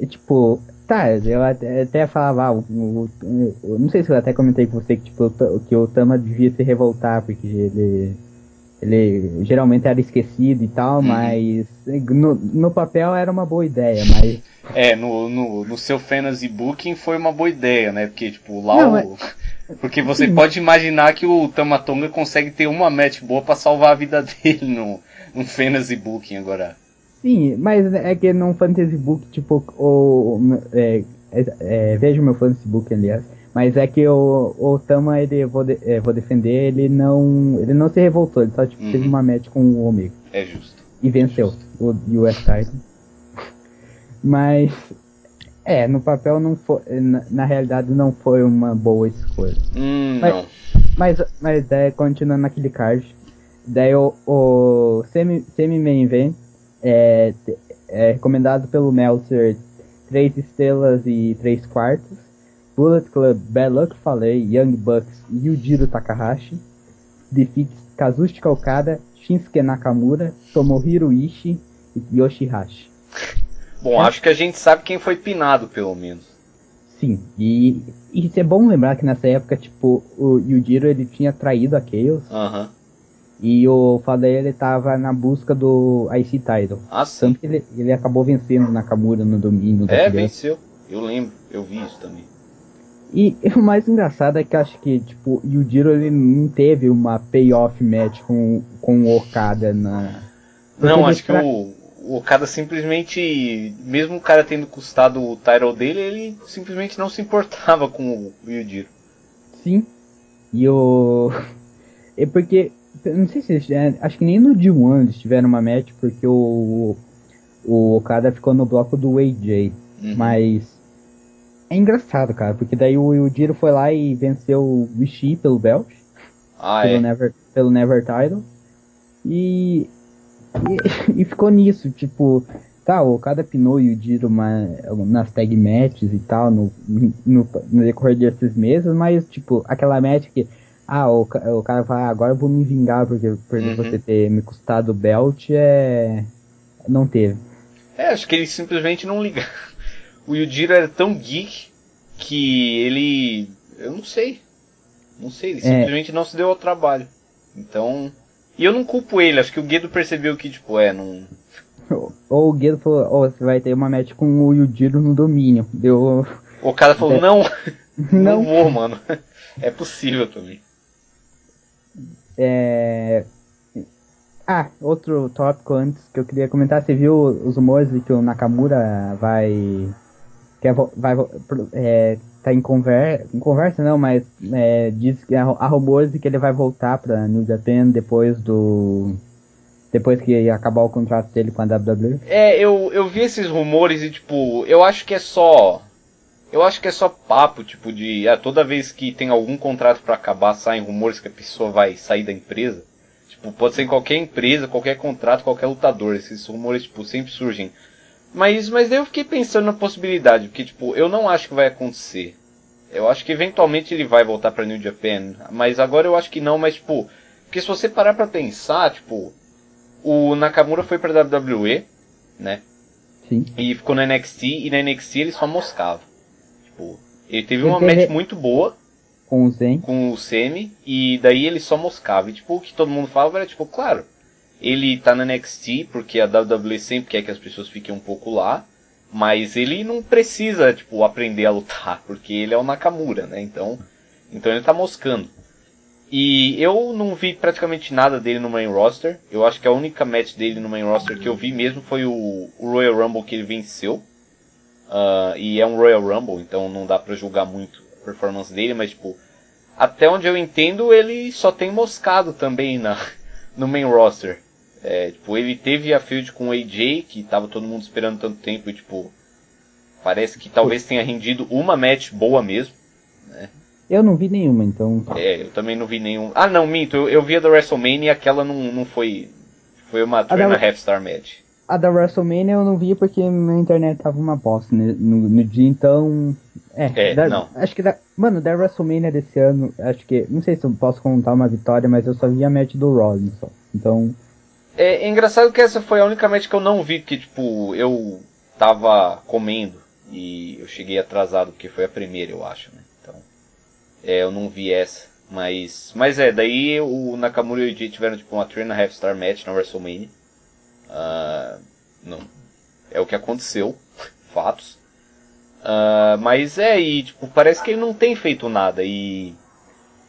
é tipo, tá, eu até, até falava, ah, o, o, o, não sei se eu até comentei com você que tipo, que o Tama devia se revoltar, porque ele ele geralmente era esquecido e tal, uhum. mas no, no papel era uma boa ideia, mas é, no, no, no seu fantasy booking foi uma boa ideia, né? Porque, tipo, lá Não, o... Porque você Sim. pode imaginar que o Tamatonga consegue ter uma match boa para salvar a vida dele no, no fantasy booking agora. Sim, mas é que no fantasy book, tipo, o, é, é, é, veja o meu fantasy book, aliás, mas é que o, o Tama, ele, vou, de, é, vou defender, ele não, ele não se revoltou, ele só tipo, uhum. teve uma match com o Omega. É justo. E venceu é o US Titan. Mas é, no papel não foi, na, na, realidade não foi uma boa escolha. Hum, mas, não. Mas, mas daí, continuando naquele card, daí o, o semi, semi main event é, é recomendado pelo Meltzer 3 estrelas e 3 quartos. Bullet Club, Bad Luck Falei, Young Bucks e Yujiro Takahashi. Defeats Kazuchika Okada, Shinsuke Nakamura, Tomohiro Ishii e Yoshihashi. Bom, é. acho que a gente sabe quem foi pinado, pelo menos. Sim, e, e é bom lembrar que nessa época, tipo, o Yujiro ele tinha traído a Chaos. Aham. E o Fadei ele tava na busca do IC Title. Ah, sim. Tanto que ele, ele acabou vencendo Nakamura no domingo. É, venceu. Eu lembro, eu vi isso também. E o mais engraçado é que acho que, tipo, o Yujiro ele não teve uma payoff match com, com o Okada na. Não, acho que o, o Okada simplesmente, mesmo o cara tendo custado o title dele, ele simplesmente não se importava com o Yujiro. Sim. E o. É porque. Não sei se eles. Acho que nem no D1 eles tiveram uma match, porque o. O Okada ficou no bloco do AJ. Uhum. Mas. É engraçado, cara, porque daí o Yujiro foi lá e venceu o Vichy pelo belt. Ah, pelo, é. Never, pelo Never Title. E, e, e ficou nisso, tipo, tá, o cara pinou o Yujiro uma, nas tag matches e tal, no, no, no decorrer desses meses, mas, tipo, aquela match que, ah, o, o cara vai, ah, agora eu vou me vingar porque, por Uhum. você ter me custado o belt, é. Não teve. É, acho que ele simplesmente não liga. O Yujiro era tão geek que ele. Eu não sei. Não sei, ele É. simplesmente não se deu ao trabalho. Então. E eu não culpo ele, acho que o Guedo percebeu que, tipo, é, não. Ou o Guedo falou, ó, você vai ter uma match com o Yujiro no domínio. Deu. O cara falou, É. não, não Não. vou, mano. É possível também. É... Ah, outro tópico antes que eu queria comentar, você viu os rumores de que o Nakamura vai. Quer, vo- vai é, tá em conversa. Em conversa não, mas é, diz que há, há rumores de que ele vai voltar pra New Japan depois do. Depois que acabar o contrato dele com a WWE. É, eu, eu vi esses rumores e, tipo, eu acho que é só. Eu acho que é só papo, tipo, de. Ah, toda vez que tem algum contrato pra acabar, saem rumores que a pessoa vai sair da empresa. Tipo, pode ser em qualquer empresa, qualquer contrato, qualquer lutador. Esses rumores, tipo, sempre surgem. Mas, mas daí eu fiquei pensando na possibilidade, porque, tipo, eu não acho que vai acontecer. Eu acho que eventualmente ele vai voltar pra New Japan, mas agora eu acho que não, mas, tipo, porque se você parar pra pensar, tipo, o Nakamura foi pra WWE, né? Sim. E ficou na NXT, e na NXT ele só moscava. Tipo, ele teve Ele uma teve- match muito boa Com o Zen. com o Semi, e daí ele só moscava. E tipo, o que todo mundo falava era tipo, claro, ele tá na NXT porque a WWE sempre quer que as pessoas fiquem um pouco lá, mas ele não precisa, tipo, aprender a lutar, porque ele é o Nakamura, né? Então, então ele tá moscando. E eu não vi praticamente nada dele no main roster. Eu acho que a única match dele no main roster que eu vi mesmo foi o, o Royal Rumble que ele venceu. Ah, e é um Royal Rumble, então não dá pra julgar muito a performance dele, mas tipo, até onde eu entendo, ele só tem moscado também na, no main roster. É, tipo, ele teve a field com o AJ, que tava todo mundo esperando tanto tempo, e tipo, parece que talvez tenha rendido uma match boa mesmo. Eu não vi nenhuma, então. É, eu também não vi nenhum. Ah, não, minto, eu, eu vi a da WrestleMania e aquela não, não foi. Foi uma da- 3 and a half star match. A da WrestleMania eu não vi porque minha internet tava uma bosta né, no, no dia, então. É, É, da- não. acho que da. Mano, da WrestleMania desse ano, acho que. Não sei se eu posso contar uma vitória, mas eu só vi a match do Rollins só. Então. É, é engraçado que essa foi a única match que eu não vi, que tipo, eu tava comendo e eu cheguei atrasado, porque foi a primeira, eu acho, né? Então, é, eu não vi essa. Mas, mas é, daí o Nakamura e o AJ tiveram tipo uma 3 and a half star match na WrestleMania. Ah, não, é o que aconteceu, fatos. Ah, mas é, e tipo, parece que ele não tem feito nada e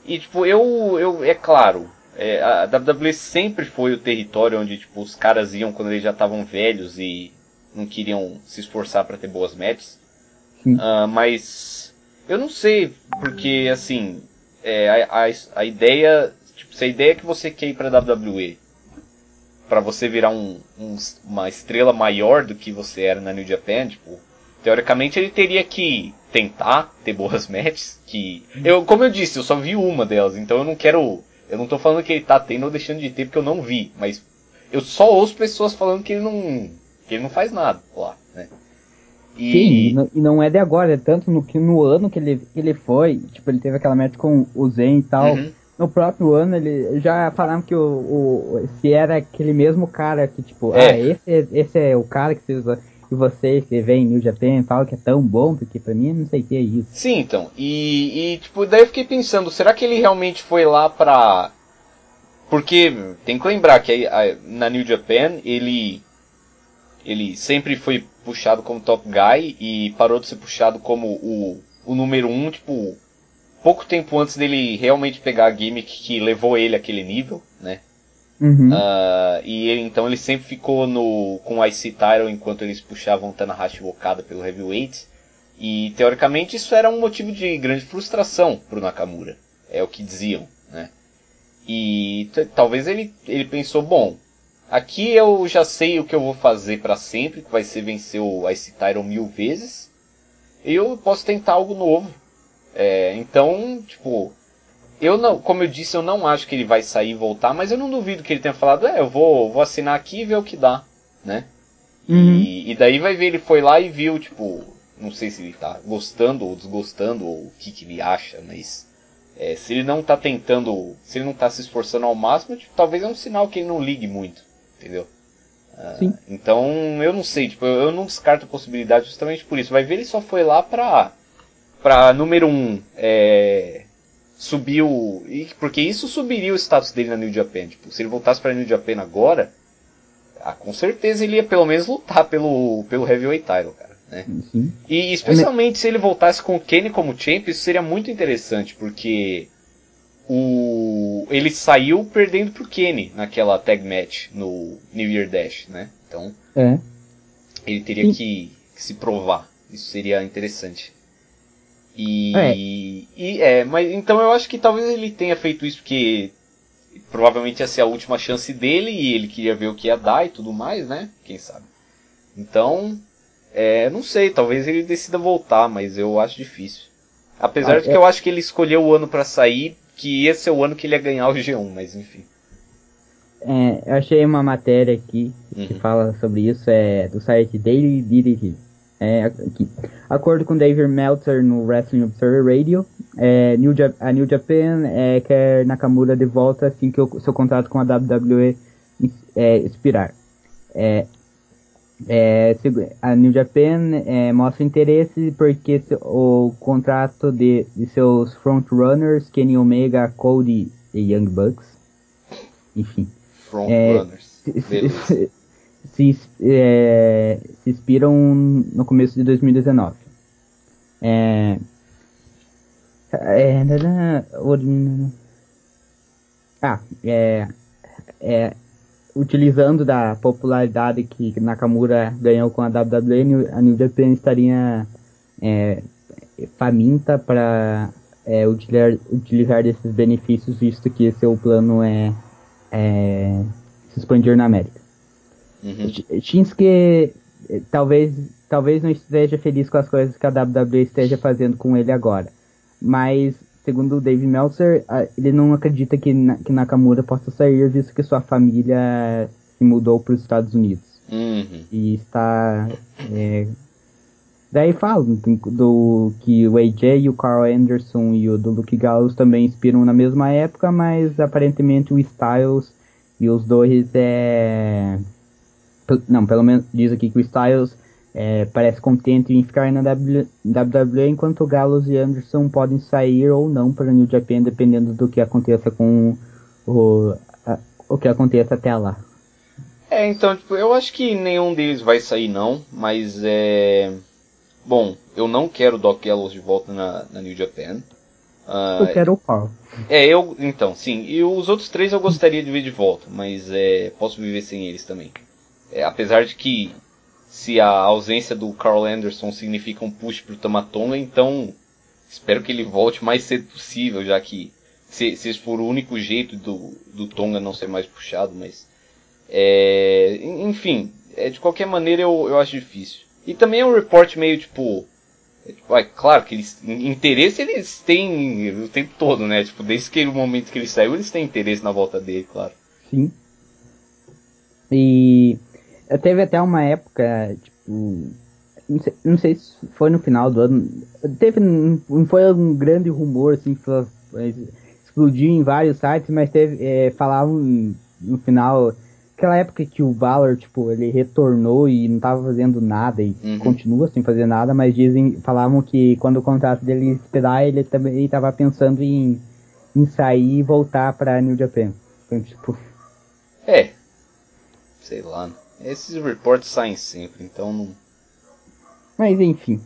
e tipo, eu, eu é claro, é, a WWE sempre foi o território onde tipo os caras iam quando eles já estavam velhos e não queriam se esforçar para ter boas matches. Sim. Ah, mas eu não sei, porque assim, é, a, a, a ideia, tipo, se a ideia é que você quer ir pra WWE para você virar um, um- uma estrela maior do que você era na New Japan, tipo, teoricamente ele teria que tentar ter boas matches, que eu, como eu disse, eu só vi uma delas, então eu não quero, eu não tô falando que ele tá tendo ou deixando de ter porque eu não vi, mas eu só ouço pessoas falando que ele não, que ele não faz nada lá, né? E Sim, e não, é de agora, é tanto no, que no ano que ele, que ele foi, tipo, ele teve aquela match com o Zen e tal. Uhum. No próprio ano, ele já falaram que o, o se era aquele mesmo cara que, tipo, É. ah, esse, é- esse é o cara que vocês, que vocês que vem em New Japan falam que é tão bom, porque pra mim não sei o que é isso. Sim, então. E, e, tipo, daí eu fiquei pensando, será que ele realmente foi lá pra. Porque tem que lembrar que na New Japan ele. Ele sempre foi puxado como top guy e parou de ser puxado como o, o número um, tipo, pouco tempo antes dele realmente pegar a gimmick que levou ele àquele nível, né? Uhum. Ah, e ele, então ele sempre ficou no, com o IC Title enquanto eles puxavam Tanahashi e Okada pelo Heavyweight. E teoricamente isso era um motivo de grande frustração pro Nakamura. É o que diziam, né? E talvez ele, ele pensou, bom, aqui eu já sei o que eu vou fazer pra sempre, que vai ser vencer o IC Title mil vezes. eu posso tentar algo novo. É, então, tipo, eu não, como eu disse, eu não acho que ele vai sair e voltar, mas eu não duvido que ele tenha falado, é, eu vou, vou assinar aqui e ver o que dá, né? Uhum. E, e, daí vai ver, ele foi lá e viu, tipo, não sei se ele tá gostando ou desgostando, ou o que, que ele acha, mas é, se ele não tá tentando, se ele não tá se esforçando ao máximo, tipo, talvez é um sinal que ele não ligue muito, entendeu? Uh, então, eu não sei, tipo, eu, eu, não descarto a possibilidade justamente por isso. Vai ver, ele só foi lá pra, pra número um, é, subir o... Porque isso subiria o status dele na New Japan. Tipo, se ele voltasse pra New Japan agora, ah, com certeza ele ia pelo menos lutar pelo, pelo Heavyweight Title, cara. Né? Uhum. E especialmente se ele voltasse com o Kenny como champ, isso seria muito interessante, porque o ele saiu perdendo pro Kenny naquela tag match no New Year Dash, né? Então é. ele teria que, que, se provar. Isso seria interessante. E é. e é, mas então eu acho que talvez ele tenha feito isso porque provavelmente ia ser a última chance dele e ele queria ver o que ia dar e tudo mais, né? Quem sabe. Então, é, não sei, talvez ele decida voltar, mas eu acho difícil. Apesar ah, de que é... eu acho que ele escolheu o ano para sair que esse é o ano que ele ia ganhar o G1, mas enfim. É, eu achei uma matéria aqui uhum. que fala sobre isso, é do site Daily DDT. É, aqui. Acordo com David Meltzer no Wrestling Observer Radio, é, New a New Japan é, quer Nakamura de volta assim que o seu contrato com a WWE é, expirar. É, é, a New Japan é, mostra interesse porque o contrato de, de seus frontrunners, Kenny Omega, Cody e Young Bucks, enfim, frontrunners, é, se, é, se no começo de 2019. É, é, ah, é, é, utilizando da popularidade que Nakamura ganhou com a WWE, a New Japan estaria é, faminta para é, utilizar, utilizar desses benefícios, visto que seu plano é, é se expandir na América. Uhum. Shinsuke é, talvez, talvez não esteja feliz com as coisas que a WWE esteja fazendo com ele agora, mas segundo o Dave Meltzer, ele não acredita que, que Nakamura possa sair, visto que sua família se mudou para os Estados Unidos. Uhum. E está. É, daí falam do, que o AJ, o Carl Anderson e o do Luke Gallows também inspiram na mesma época, mas aparentemente o Styles e os dois é. Não, pelo menos diz aqui que o Styles é, parece contente em ficar na WWE, enquanto Gallows e Anderson podem sair ou não para New Japan, dependendo do que aconteça com o, a, o que aconteça até lá. É, então, tipo, eu acho que nenhum deles vai sair não, mas é... Bom, eu não quero Doc Gallows de volta na, na New Japan. Uh, eu quero o Paul. É, eu, então, sim. E os outros três eu gostaria de ver de volta, mas é, posso viver sem eles também. É, apesar de que se a ausência do Carl Anderson significa um push pro Tamatonga, então espero que ele volte o mais cedo possível, já que se, se for o único jeito do, do Tonga não ser mais puxado, mas é, enfim, é, de qualquer maneira eu, eu acho difícil. E também é um report meio tipo, é, tipo é, claro que eles interesse eles têm o tempo todo, né? Tipo, desde que o momento que ele saiu, eles têm interesse na volta dele, claro. Sim. E teve até uma época, tipo. Não sei, não sei, se foi no final do ano. Teve. Não foi um grande rumor, assim, que explodiu em vários sites, mas teve. É, falavam no final. Aquela época que o Valor, tipo, ele retornou e não tava fazendo nada e uhum. continua sem fazer nada, mas dizem, falavam que quando o contrato dele esperar, ele também tava pensando em, em sair e voltar pra New Japan. Então, tipo. É. Sei lá. Esses reports saem sempre, então não. Mas enfim.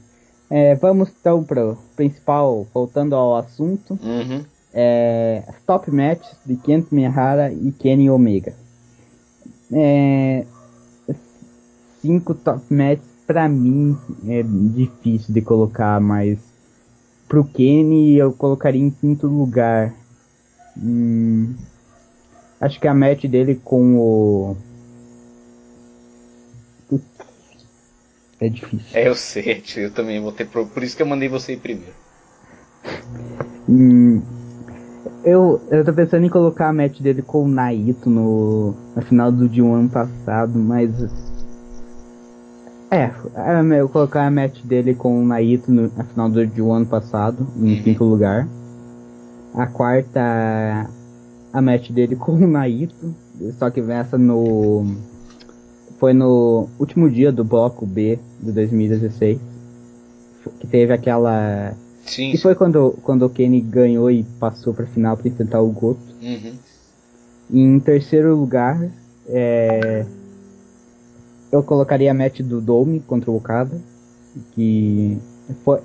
É, vamos então para o principal, voltando ao assunto. Uhum. É, top matches de Kent Mihara e Kenny Omega. É, cinco top matches para mim é difícil de colocar, mas pro Kenny eu colocaria em quinto lugar. Hum, acho que a match dele com o É difícil. É, eu sei, eu também vou ter. Por isso que eu mandei você ir primeiro. Hum, eu, eu tô pensando em colocar a match dele com o Naito no, na final do de um ano passado, mas. É, é, eu colocar a match dele com o Naito no, na final do de um ano passado, em uhum. quinto lugar. A quarta, a match dele com o Naito, só que essa no. Foi no último dia do bloco B de 2016. Que teve aquela Sim. Que foi quando, quando o Kenny ganhou e passou pra final para enfrentar o Goto. Uhum. Em terceiro lugar, é, eu colocaria a match do Dome contra o Okada. Que foi,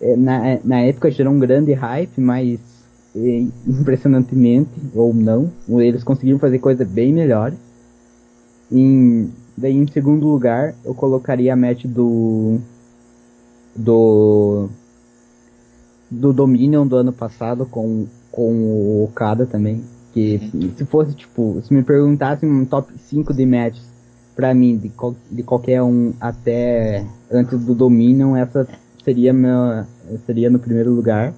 é, na, na época gerou um grande hype, mas é, impressionantemente, ou não, eles conseguiram fazer coisa bem melhor. Em, daí em segundo lugar, eu colocaria a match do do do Dominion do ano passado com, com o Okada também. Que uhum. se fosse, tipo, se me perguntassem um top 5 de matches pra mim, de, de qualquer um até antes do Dominion, essa seria meu, seria no primeiro lugar.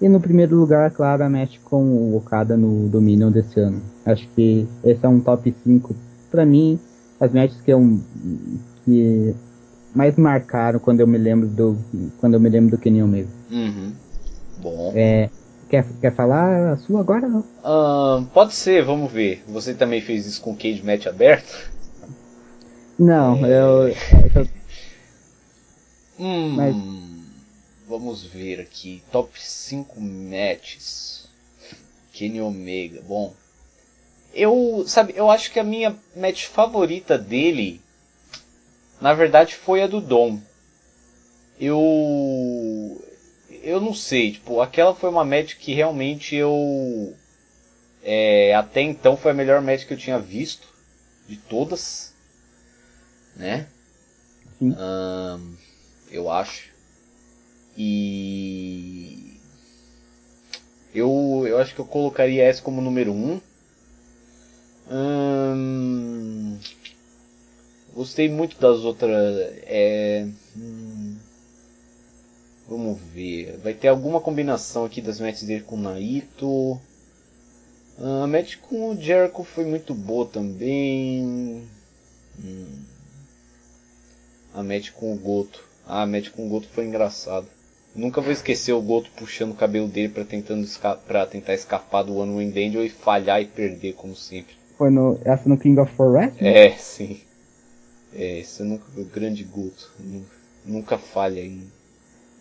E no primeiro lugar, claro, a match com o Okada no Dominion desse ano. Acho que esse é um top 5 pra mim, as matches que eu que mais marcaram quando eu me lembro do quando eu me lembro do Kenny Omega. Uhum. Bom. É, quer, quer falar a sua agora não? Uh, pode ser, vamos ver. Você também fez isso com o Cage Match aberto? Não, é... eu, eu... Hum, Mas... Vamos ver aqui. Top 5 matches. Kenny Omega. Bom. Eu, sabe, eu acho que a minha match favorita dele na verdade foi a do Dom. Eu eu não sei, tipo, aquela foi uma match que realmente eu é, até então foi a melhor match que eu tinha visto de todas, né? Um, eu acho. E eu, eu acho que eu colocaria essa como número 1. Um, Gostei muito das outras. É, hum, vamos ver. Vai ter alguma combinação aqui das matches dele com o Naito. A match com o Jericho foi muito boa também. Hum. A match com o Goto. Ah, a match com o Goto foi engraçada. Nunca vou esquecer o Goto puxando o cabelo dele para tentando tentar escapar do One Wing Angel e falhar e perder como sempre. Foi no essa no King of Forest? É, sim. É, você nunca, o grande Guto, nunca, nunca falha em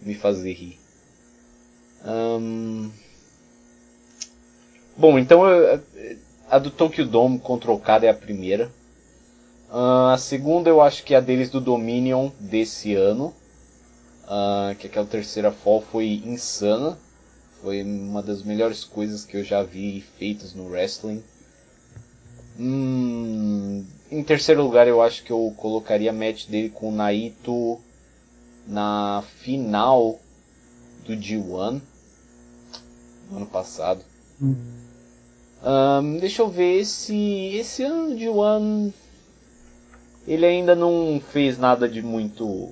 me fazer rir. bom, então a do Tokyo Dome contra o Okada é a primeira. Uh, a segunda eu acho que é a deles do Dominion desse ano. Uh, que aquela terceira fall foi insana. Foi uma das melhores coisas que eu já vi feitas no wrestling. Hum, em terceiro lugar, eu acho que eu colocaria a match dele com o Naito na final do G1 no ano passado. Hum. Um, deixa eu ver esse esse ano de G1 ele ainda não fez nada de muito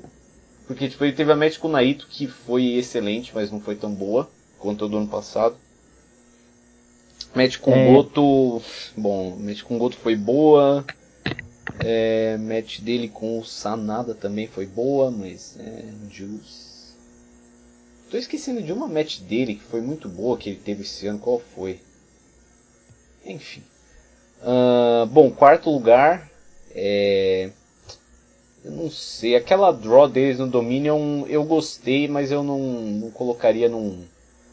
porque tipo ele teve a match com o Naito que foi excelente, mas não foi tão boa quanto a do ano passado. Match com é... Goto, bom, match com Goto foi boa. É, match dele com o Sanada também foi boa, mas é, Juice. Tô esquecendo de uma match dele que foi muito boa que ele teve esse ano, qual foi? Enfim. Uh, bom, quarto lugar. É... Eu não sei, aquela draw deles no Dominion eu gostei, mas eu não, não colocaria num,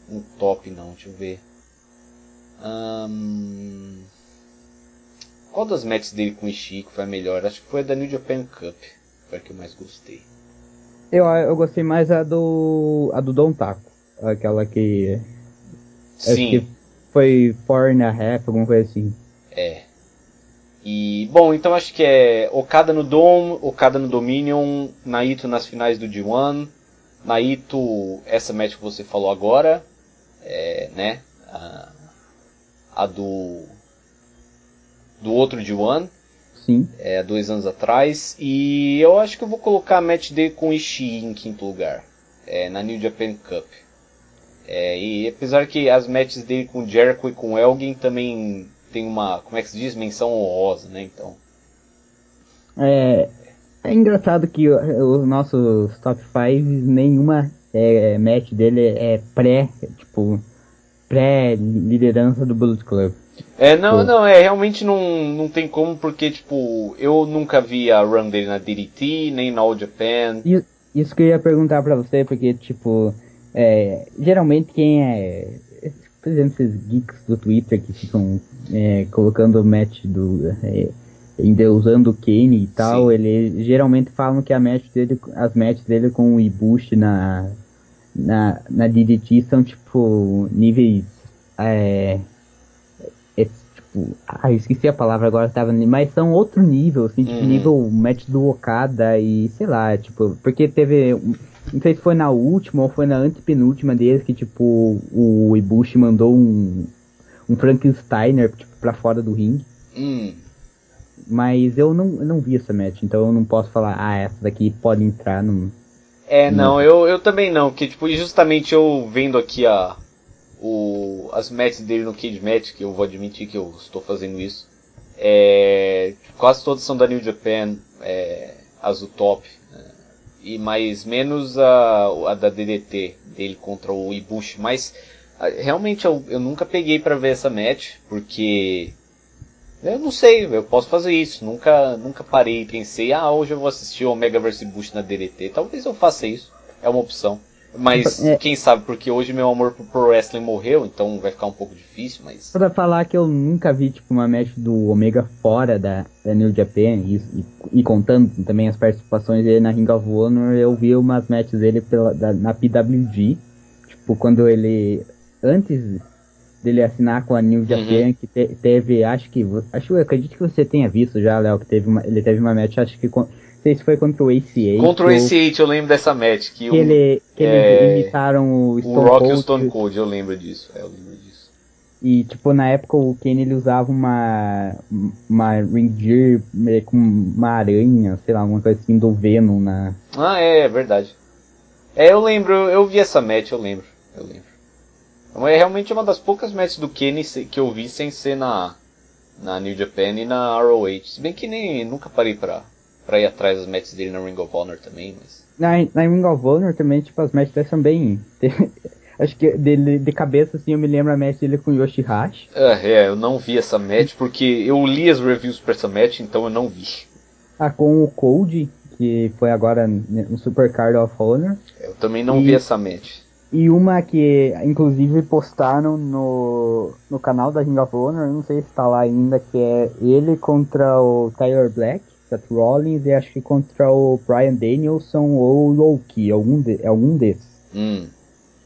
num top não, deixa eu ver. Qual das matches dele com o Ishii foi a melhor? Acho que foi a da New Japan Cup. Foi a que eu mais gostei. Eu, eu gostei mais a do. a do Don Taco. Aquela que. Sim. Que foi four and a half, alguma coisa assim. É. E, bom, então acho que é Okada no Dome, Okada no Dominion, Naito nas finais do G1, Naito, essa match que você falou agora, é, né? A, a do do outro de One. sim. É, dois anos atrás. E eu acho que eu vou colocar a match dele com Ishii em quinto lugar. É, na New Japan Cup. É, e apesar que as matches dele com Jericho e com Elgin também tem uma, como é que se diz, menção honrosa, né? Então. É, é engraçado que os nossos top 5, nenhuma é, match dele é pré, tipo, pré-liderança do Bullet Club. É, não, Pô. não, é, realmente não, não tem como, porque, tipo, eu nunca vi a run dele na DDT, nem na All Japan. Isso que eu ia perguntar pra você, porque, tipo, é, geralmente quem é, por exemplo, esses geeks do Twitter que ficam é, colocando o match do, é, endeusando o Kane e tal, Sim. ele geralmente falam que a match dele, as matches dele com o Ibushi na, na, na DDT são, tipo, níveis, é, tipo, ah, eu esqueci a palavra agora, tava, mas são outro nível, assim, tipo, uhum. nível match do Okada e sei lá, tipo, porque teve, não sei se foi na última ou foi na antepenúltima deles que, tipo, o Ibushi mandou um, um Frankensteiner, tipo, pra fora do ringue. Hum. Mas eu não, eu não vi essa match, então eu não posso falar, ah, essa daqui pode entrar no. É, não, eu, eu também não, que tipo, justamente eu vendo aqui a, o, as matches dele no Cage Match, que eu vou admitir que eu estou fazendo isso. É, quase todas são da New Japan, é, as do top. Né? E mais menos a, a da DDT dele contra o Ibushi. Mas realmente eu, eu nunca peguei para ver essa match, porque eu não sei, eu posso fazer isso. Nunca, nunca parei e pensei, ah, hoje eu vou assistir o Omega vs Bush na DDT. Talvez eu faça isso. É uma opção. Mas é. quem sabe, porque hoje meu amor pro Pro Wrestling morreu, então vai ficar um pouco difícil, mas. Pra falar que eu nunca vi, tipo, uma match do Omega fora da, da New Japan, e, e, e, contando também as participações dele na Ring of Honor, eu vi umas matches dele pela, da, na PWG, tipo, quando ele. Antes dele assinar com a New Japan, uhum. que te, teve, acho que. Acho, eu acredito que você tenha visto já, Léo, que teve uma, ele teve uma match, acho que com sei se foi contra o AC8. Contra o AC8, eu lembro dessa match. Que, que, ele, que é, eles imitaram o Stone o Rock Cold, e o Stone Cold, eu lembro disso. É, eu lembro disso. E, tipo, na época o Kane ele usava uma, uma ring gear com uma aranha, sei lá, alguma coisa assim do Venom na... Ah, é, é verdade. É, eu lembro, eu vi essa match, eu lembro, eu lembro. É realmente uma das poucas matches do Kenny que eu vi sem ser na, na New Japan e na ROH. Se bem que nem nunca parei pra, pra ir atrás das matches dele na Ring of Honor também, mas. Na, na Ring of Honor também, tipo, as matches dele são bem. Acho que dele, de cabeça, assim, eu me lembro a match dele com o Yoshihashi. É, é, eu não vi essa match porque eu li as reviews pra essa match, então eu não vi. Ah, com o Cold, que foi agora no Super Card of Honor. Eu também não e, vi essa match. E uma que, inclusive, postaram no, no canal da Ring of Honor, não sei se tá lá ainda, que é ele contra o Tyler Black. Seth Rollins e acho que contra o Brian Danielson ou o Loki, algum, de, algum desses. Hum.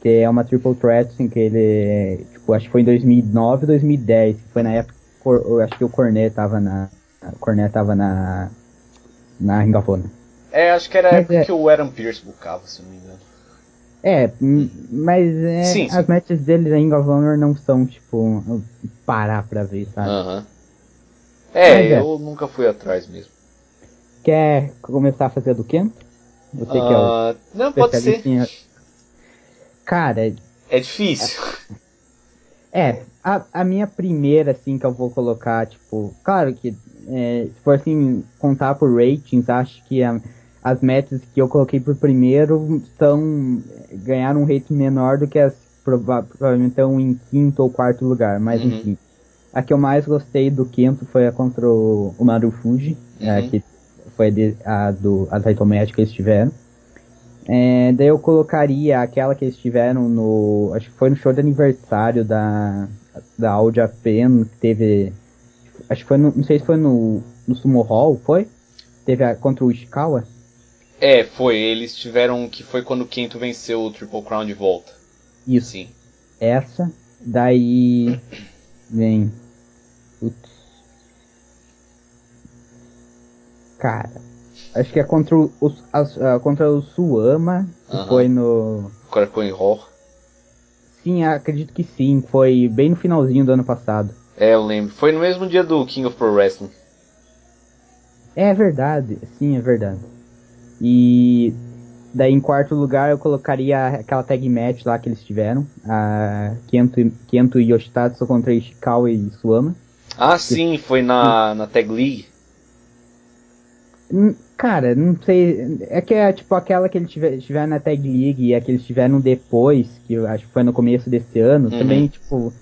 Que é uma triple threat, assim, que ele, tipo, acho que foi em 2009 2010, foi na época, eu acho que o Cornet tava na, o Cornet tava na, na Ring of Honor. É, acho que era a época é, que o Aaron Pierce bucava, se não me engano. É, mas é, sim, sim. as matches dele na Ring of Honor não são, tipo, parar pra ver, sabe? Aham. Uh -huh. É, é, eu nunca fui atrás mesmo. Quer começar a fazer do Kento? Você uh, que é o ah, Não, pode ser. Cara. É difícil. É, a, a minha primeira, assim, que eu vou colocar, tipo, claro que é, se for assim, contar por ratings, acho que a, as metas que eu coloquei por primeiro estão ganharam um rating menor do que as provavelmente estão em quinto ou quarto lugar, mas uhum. enfim. A que eu mais gostei do quinto foi a contra o, o Marufuji, é, uhum. é, que foi a, do, a title match que eles tiveram. É, daí eu colocaria aquela que eles tiveram no. Acho que foi no show de aniversário da, da All Japan, que teve. Acho que foi no. Não sei se foi no, no Sumo Hall, foi? Teve a, contra o Ishikawa? É, foi. Eles tiveram. Que foi quando o Kento venceu o Triple Crown de volta. Isso. Sim. Essa. Daí. Vem. Putz. Cara, acho que é contra o, uh, contra o Suama, que uh -huh. foi no. Korakuen Raw. Sim, acredito que sim. Foi bem no finalzinho do ano passado. É, eu lembro. Foi no mesmo dia do King of Pro Wrestling. É verdade, sim, é verdade. E daí em quarto lugar eu colocaria aquela tag match lá que eles tiveram, a Kento, Kento e Yoshitatsu contra Ishikawa e Suama. Ah, sim, foi na, na Tag League. Hum, Cara, não sei. É que é tipo aquela que eles tiver, tiveram na Tag League e a que eles tiveram depois, que eu acho que foi no começo desse ano, Uhum. também, tipo,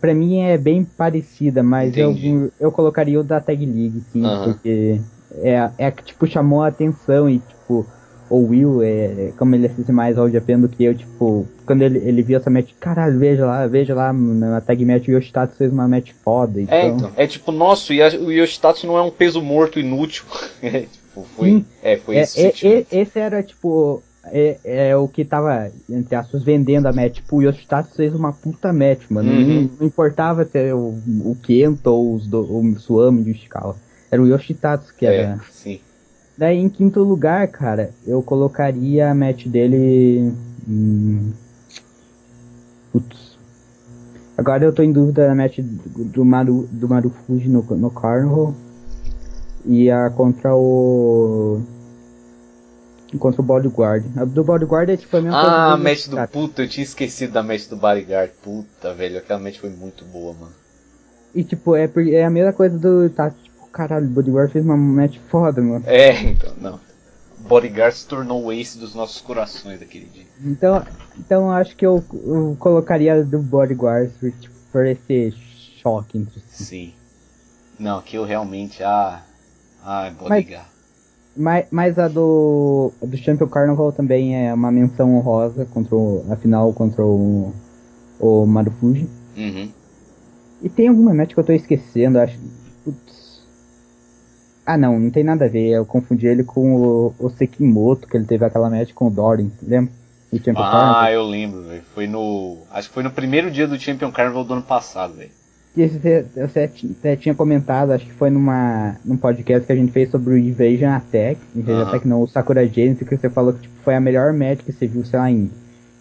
pra mim é bem parecida, mas eu, Entendi. eu colocaria o da Tag League, sim, Aham. porque é, é que, tipo, chamou a atenção e, tipo, o Will, é, como ele assiste mais ao Japan do que eu, tipo, quando ele, ele viu essa match, caralho, veja lá, veja lá, na Tag Match o Yoshitatsu fez uma match foda, então... É, então. É tipo, nossa, e o Yoshitatsu não é um peso morto inútil. É, tipo, foi, Sim. é, foi É, esse é- é- esse era, tipo, é, é o que tava, entre aspas, vendendo a match. Tipo, o Yoshitatsu fez uma puta match, mano. Uhum. Não, não importava se era o, o Kento ou os do, o Suami e o Ishikawa. Era o Yoshitatsu que É, era. sim. Daí, em quinto lugar, cara, eu colocaria a match dele... Hum, putz. Agora eu tô em dúvida na match do, do, Maru, do Marufuji no, no Carnival. E a contra o... Contra o Bodyguard. A do Bodyguard é tipo a mesma Ah, a do match do Yoshitatsu. puta, eu tinha esquecido da match do Bodyguard. Puta, velho, aquela match foi muito boa, mano. E tipo, é, é a mesma coisa do... Tipo, caralho, o Bodyguard fez uma match foda, mano. É, então, não. Bodyguard se tornou o ace dos nossos corações daquele dia. Então, então eu acho que eu, eu colocaria a do Bodyguard por, tipo, por esse choque entre si. Sim. Não, aquilo realmente, ah. Ah, Bodyguard. Mas, mas a do, a do Champion Carnival também é uma menção honrosa contra o, a final contra o, o Marufuji. Uhum. E tem alguma match que eu tô esquecendo, acho. Ah não, não tem nada a ver. Eu confundi ele com o, o Sekimoto, que ele teve aquela match com o Dorin, lembra? Ah, Carnival. eu lembro, velho. Foi no. Acho que foi no primeiro dia do Champion Carnival do ano passado, velho. Você, você até tinha comentado, acho que foi numa, num podcast que a gente fez sobre o Invasion Attack. Invasion Aham. Attack não, o Sakura Genesis, que você falou que tipo, foi a melhor match que você viu, sei lá, em.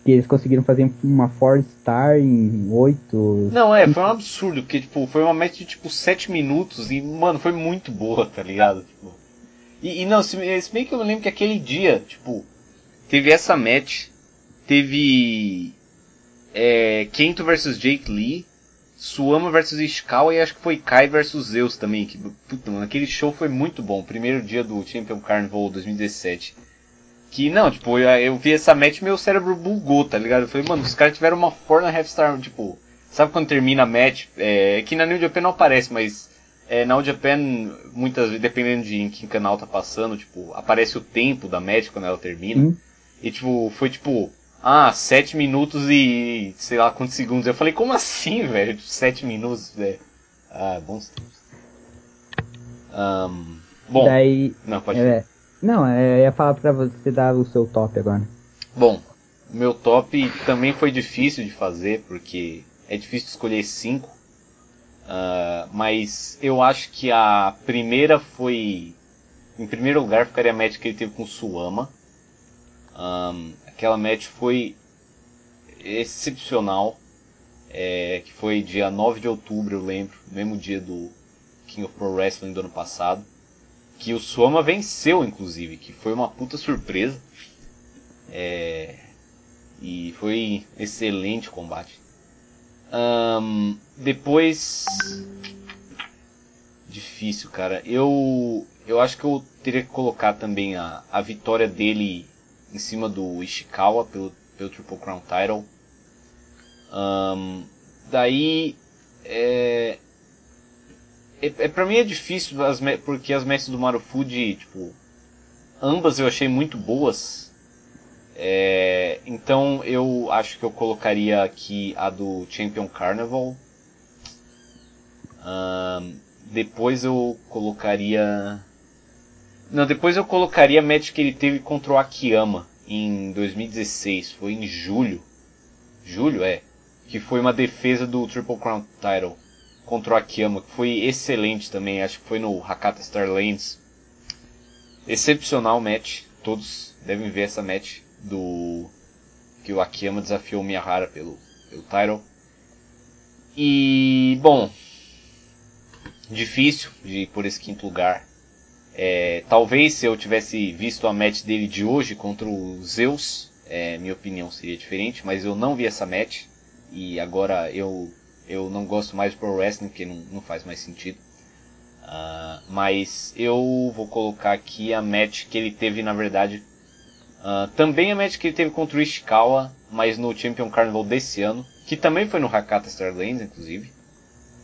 Que eles conseguiram fazer uma 4 star em 8. Não, é, foi um absurdo, porque, tipo, foi uma match de, tipo, 7 minutos e, mano, foi muito boa, tá ligado? Tipo, e, e não, se, se bem que eu lembro que aquele dia, tipo, teve essa match, teve é, Kento versus Jake Lee, Suama versus Ishikawa e acho que foi Kai versus Zeus também, que, puta, mano, aquele show foi muito bom, primeiro dia do Champion Carnival 2017. Que não, tipo, eu, eu vi essa match e meu cérebro bugou, tá ligado? Eu falei, mano, os caras tiveram uma four and a half star, tipo, sabe quando termina a match? É, que na New Japan não aparece, mas é, na New Japan, muitas vezes, dependendo de em que canal tá passando, tipo, aparece o tempo da match quando ela termina. Hum. E tipo, foi tipo, ah, 7 minutos e sei lá quantos segundos. Eu falei, como assim, velho? 7 minutos, velho. Ah, bons tempos. Ahn, bom, Daí. não, pode É, não, é, eu ia falar pra você dar o seu top agora. Bom, meu top também foi difícil de fazer, porque é difícil escolher cinco. Ah, mas eu acho que a primeira foi. Em primeiro lugar ficaria a match que ele teve com o Suama. Ahn, aquela match foi excepcional. é, que foi dia 9 de outubro, eu lembro, mesmo dia do King of Pro Wrestling do ano passado. Que o Suama venceu, inclusive, que foi uma puta surpresa. É, e foi excelente combate. Ahn, depois. Difícil, cara. Eu. Eu acho que eu teria que colocar também a, a vitória dele em cima do Ishikawa pelo, pelo Triple Crown Title. Ahn, daí. É, é, é, pra mim é difícil as, porque as matches do Marufuji, tipo, ambas eu achei muito boas. É, então eu acho que eu colocaria aqui a do Champion Carnival. Ahn, depois eu colocaria. Não, depois eu colocaria a match que ele teve contra o Akiyama em 2016. Foi em julho. Julho, é. Que foi uma defesa do Triple Crown Title contra o Akiyama, que foi excelente também. Acho que foi no Hakata Star Lanes. Excepcional match. Todos devem ver essa match do que o Akiyama desafiou o Miyahara pelo, pelo title. E bom, difícil de ir por esse quinto lugar. É, talvez se eu tivesse visto a match dele de hoje contra o Zeus, é, minha opinião seria diferente, mas eu não vi essa match e agora eu, eu não gosto mais de Pro Wrestling porque não, não faz mais sentido. Uh, mas eu vou colocar aqui a match que ele teve na verdade. Uh, também a match que ele teve contra o Ishikawa, mas no Champion Carnival desse ano, que também foi no Hakata Starlands, inclusive.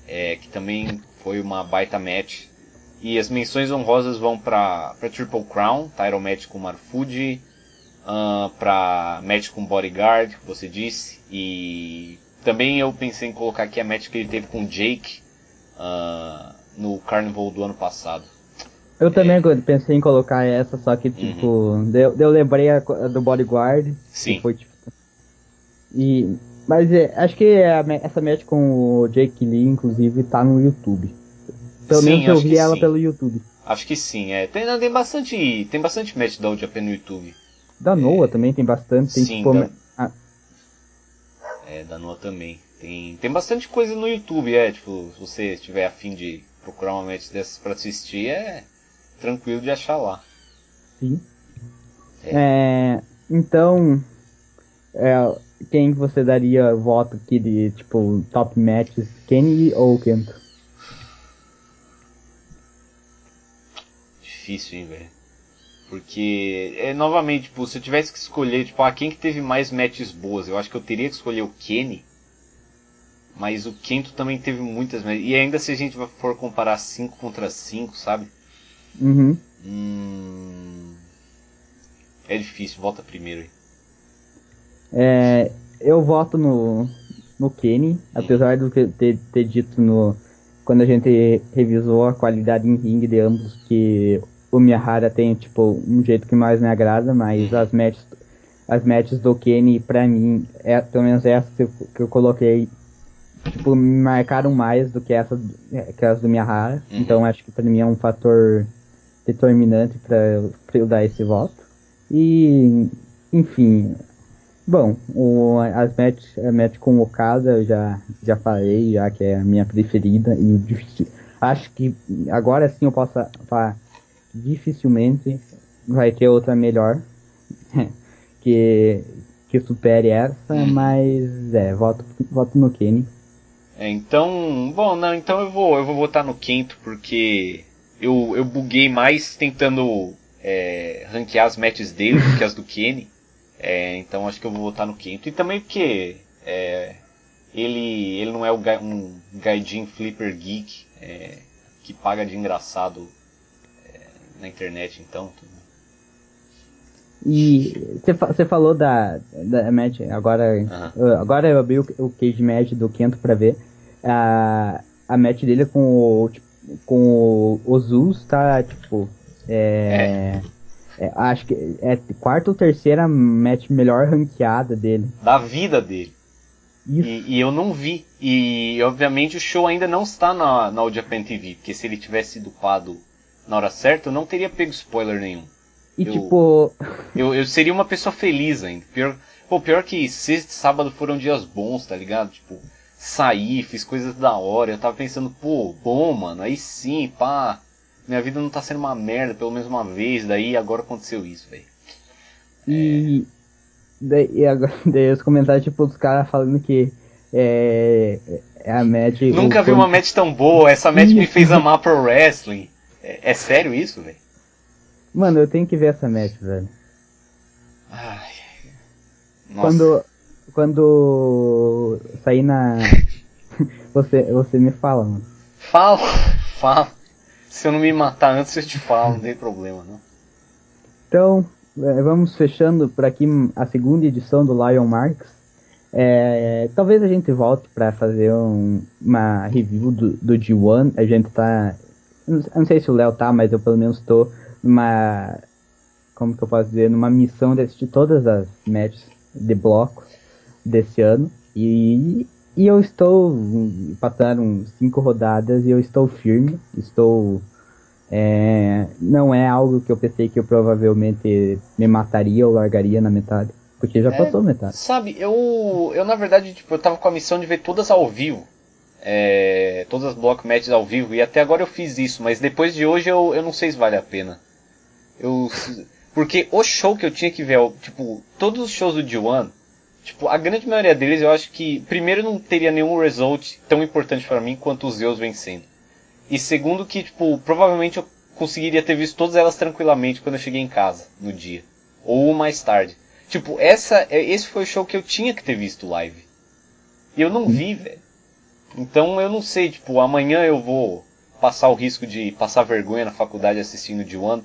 É, que também foi uma baita match. E as menções honrosas vão para Triple Crown, title match com Marufuji, uh, para match com Bodyguard, que você disse, e também eu pensei em colocar aqui a match que ele teve com Jake uh, no Carnival do ano passado. Eu também é. pensei em colocar essa, só que tipo, uhum. eu, eu lembrei a, a do Bodyguard. Sim. Foi, tipo, e, mas é, acho que a, essa match com o Jake Lee, inclusive, tá no YouTube. Pelo sim, menos eu vi ela sim. pelo YouTube. Acho que sim, é. Tem, tem bastante. Tem bastante match da Old no YouTube. Da é, também tem bastante. Tem, sim, tipo, da... É, da Noah também. Tem, tem bastante coisa no YouTube, é, tipo, se você estiver afim de procurar uma match dessas pra assistir, é tranquilo de achar lá. Sim. É. é então, é, quem você daria voto aqui de, tipo, top matches, Kenny ou Kento? Difícil, hein, velho. Porque, é, novamente, tipo, se eu tivesse que escolher, tipo, ah, quem que teve mais matches boas, eu acho que eu teria que escolher o Kenny. Mas o Kento também teve muitas matches. E ainda se a gente for comparar 5 contra 5, sabe? Uhum. Hum... É difícil, volta primeiro aí. É, eu voto no, no Kenny, apesar do que ter, ter dito no quando a gente revisou a qualidade em ringue de ambos que o Miyahara tem, tipo, um jeito que mais me agrada, mas as matches, as matches do Kenny, pra mim, é, pelo menos essa que eu coloquei, tipo, me marcaram mais do que essa que as do Miyahara. Uhum. Então acho que pra mim é um fator determinante pra, pra eu dar esse voto. E, enfim, bom, o, as matches, a match com o Okada eu já, já falei, já que é a minha preferida. E acho que agora sim eu posso falar dificilmente vai ter outra melhor que, que supere essa, hum. mas é, voto, voto no Kenny. É, então, bom, não, então eu vou, eu vou votar no quinto porque eu, eu buguei mais tentando é, ranquear as matches dele do que as do Kenny. É, então acho que eu vou votar no quinto. E também porque é, ele, ele não é um gaijin flipper geek é, que paga de engraçado na internet, então. E você falou da, da match, agora, agora eu abri o, o cage match do Kento pra ver. A, a match dele com o, tipo, com o Zeus tá, tipo, é, é. é, acho que é quarta ou terceira match melhor ranqueada dele. Da vida dele. E, e, eu não vi. E obviamente o show ainda não está na, na All Japan TV, porque se ele tivesse dupado na hora certa, eu não teria pego spoiler nenhum. E eu, tipo. Eu, eu seria uma pessoa feliz ainda. Pior, pô, pior que sexta e sábado foram dias bons, tá ligado? Tipo, saí, fiz coisas da hora. Eu tava pensando, pô, bom, mano, aí sim, pá. Minha vida não tá sendo uma merda, pelo menos uma vez, daí agora aconteceu isso, velho. E. É... Daí, agora, daí os comentários, tipo, dos caras falando que. É, é a match. Nunca vi uma match tão boa, essa match me fez amar pro wrestling. É, é sério isso, velho? Mano, eu tenho que ver essa match, velho. Ai. Nossa. Quando. Quando sair na. você, você me fala, mano. Fala, fala. Se eu não me matar antes, eu te falo, não tem problema, não. Então, é, vamos fechando por aqui a segunda edição do Lion Marks. É, talvez a gente volte para fazer um, uma review do, do G1. A gente tá eu não sei se o Léo tá, mas eu pelo menos tô numa. Como que eu posso dizer? Numa missão de assistir todas as matches de bloco desse ano. E, e eu estou. Passaram cinco rodadas e eu estou firme. Estou. É, não é algo que eu pensei que eu provavelmente me mataria ou largaria na metade. Porque já é, passou metade. Sabe, eu, eu na verdade, tipo, eu tava com a missão de ver todas ao vivo. É, todas as block matches ao vivo, e até agora eu fiz isso, mas depois de hoje eu, eu não sei se vale a pena. Eu, porque o show que eu tinha que ver, tipo, todos os shows do D1, tipo, a grande maioria deles eu acho que, primeiro, não teria nenhum result tão importante para mim quanto os Zeus vencendo. E segundo que, tipo, provavelmente eu conseguiria ter visto todas elas tranquilamente quando eu cheguei em casa, no dia. Ou mais tarde. Tipo, essa, esse foi o show que eu tinha que ter visto live. E eu não vi, velho. Então eu não sei, tipo, amanhã eu vou passar o risco de passar vergonha na faculdade assistindo de One.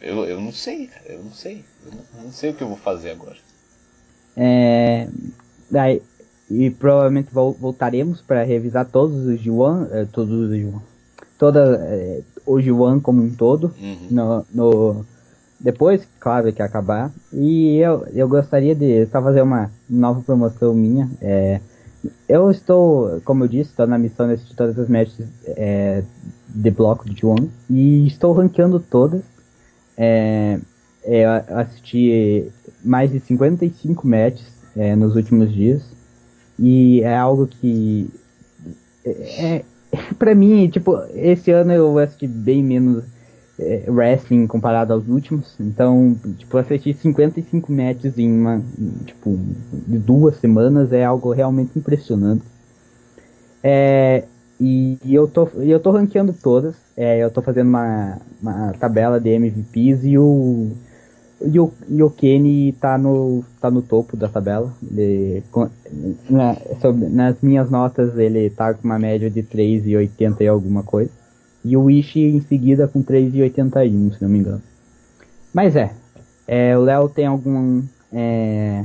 Eu, eu não sei, cara, eu não sei. Eu não, não sei o que eu vou fazer agora. É, daí, e provavelmente voltaremos para revisar todos os Juan, eh, todos os Juan, toda eh, o Juan como um todo uhum. no, no, depois, claro que acabar. E eu, eu gostaria de só fazer uma nova promoção minha. É, eu estou, como eu disse, estou na missão de todas as matches é, de bloco de One e estou ranqueando todas. É, é, assisti mais de 55 matches é, nos últimos dias e é algo que é, é para mim, tipo, esse ano eu assisti bem menos é, wrestling comparado aos últimos. Então, tipo, assistir 55 matches em uma, tipo, de duas semanas é algo realmente impressionante. É, e, e, eu tô, eu tô ranqueando todas. É, eu tô fazendo uma, uma tabela de MVPs e o, e o, e o Kenny tá no, tá no topo da tabela. Ele, na, sobre, nas minhas notas, ele tá com uma média de 3,80 e alguma coisa. E o Wish em seguida com 3,81, se não me engano. Mas é, é o Léo tem algum é,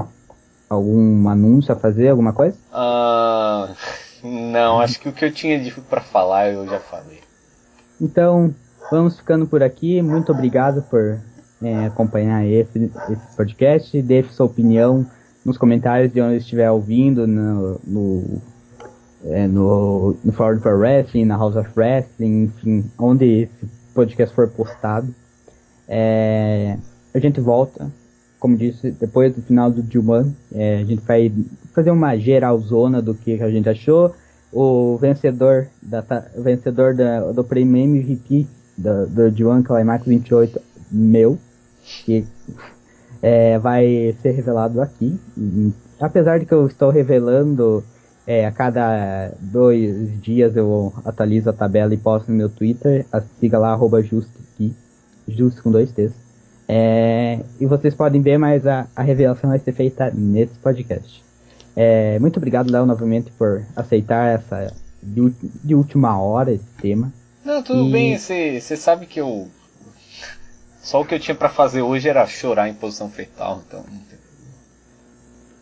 algum anúncio a fazer, alguma coisa? Uh, não, acho que o que eu tinha para falar eu já falei. Então, vamos ficando por aqui. Muito obrigado por é, acompanhar esse, esse podcast. Deixe sua opinião nos comentários de onde estiver ouvindo, no, no é, no, no Fórum for Wrestling, na House of Wrestling, enfim, onde esse podcast for postado. É, a gente volta, como disse, depois do final do Dilman, é, a gente vai fazer uma geralzona do que a gente achou. O vencedor, da, vencedor da, do prêmio MVP do, do Dilman Climax 28, meu, que é, vai ser revelado aqui. Apesar de que eu estou revelando é, a cada dois dias eu atualizo a tabela e posto no meu Twitter. Siga lá, arroba justo, justo com dois T's. É, e vocês podem ver, mas a, a revelação vai ser feita nesse podcast. É, muito obrigado, Léo, novamente por aceitar essa de, de, última hora esse tema. Não, tudo e... bem, você sabe que eu. Só o que eu tinha para fazer hoje era chorar em posição fetal, então.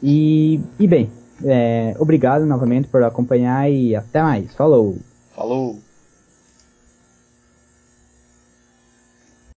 E, e bem, é, obrigado novamente por acompanhar e até mais. Falou! Falou!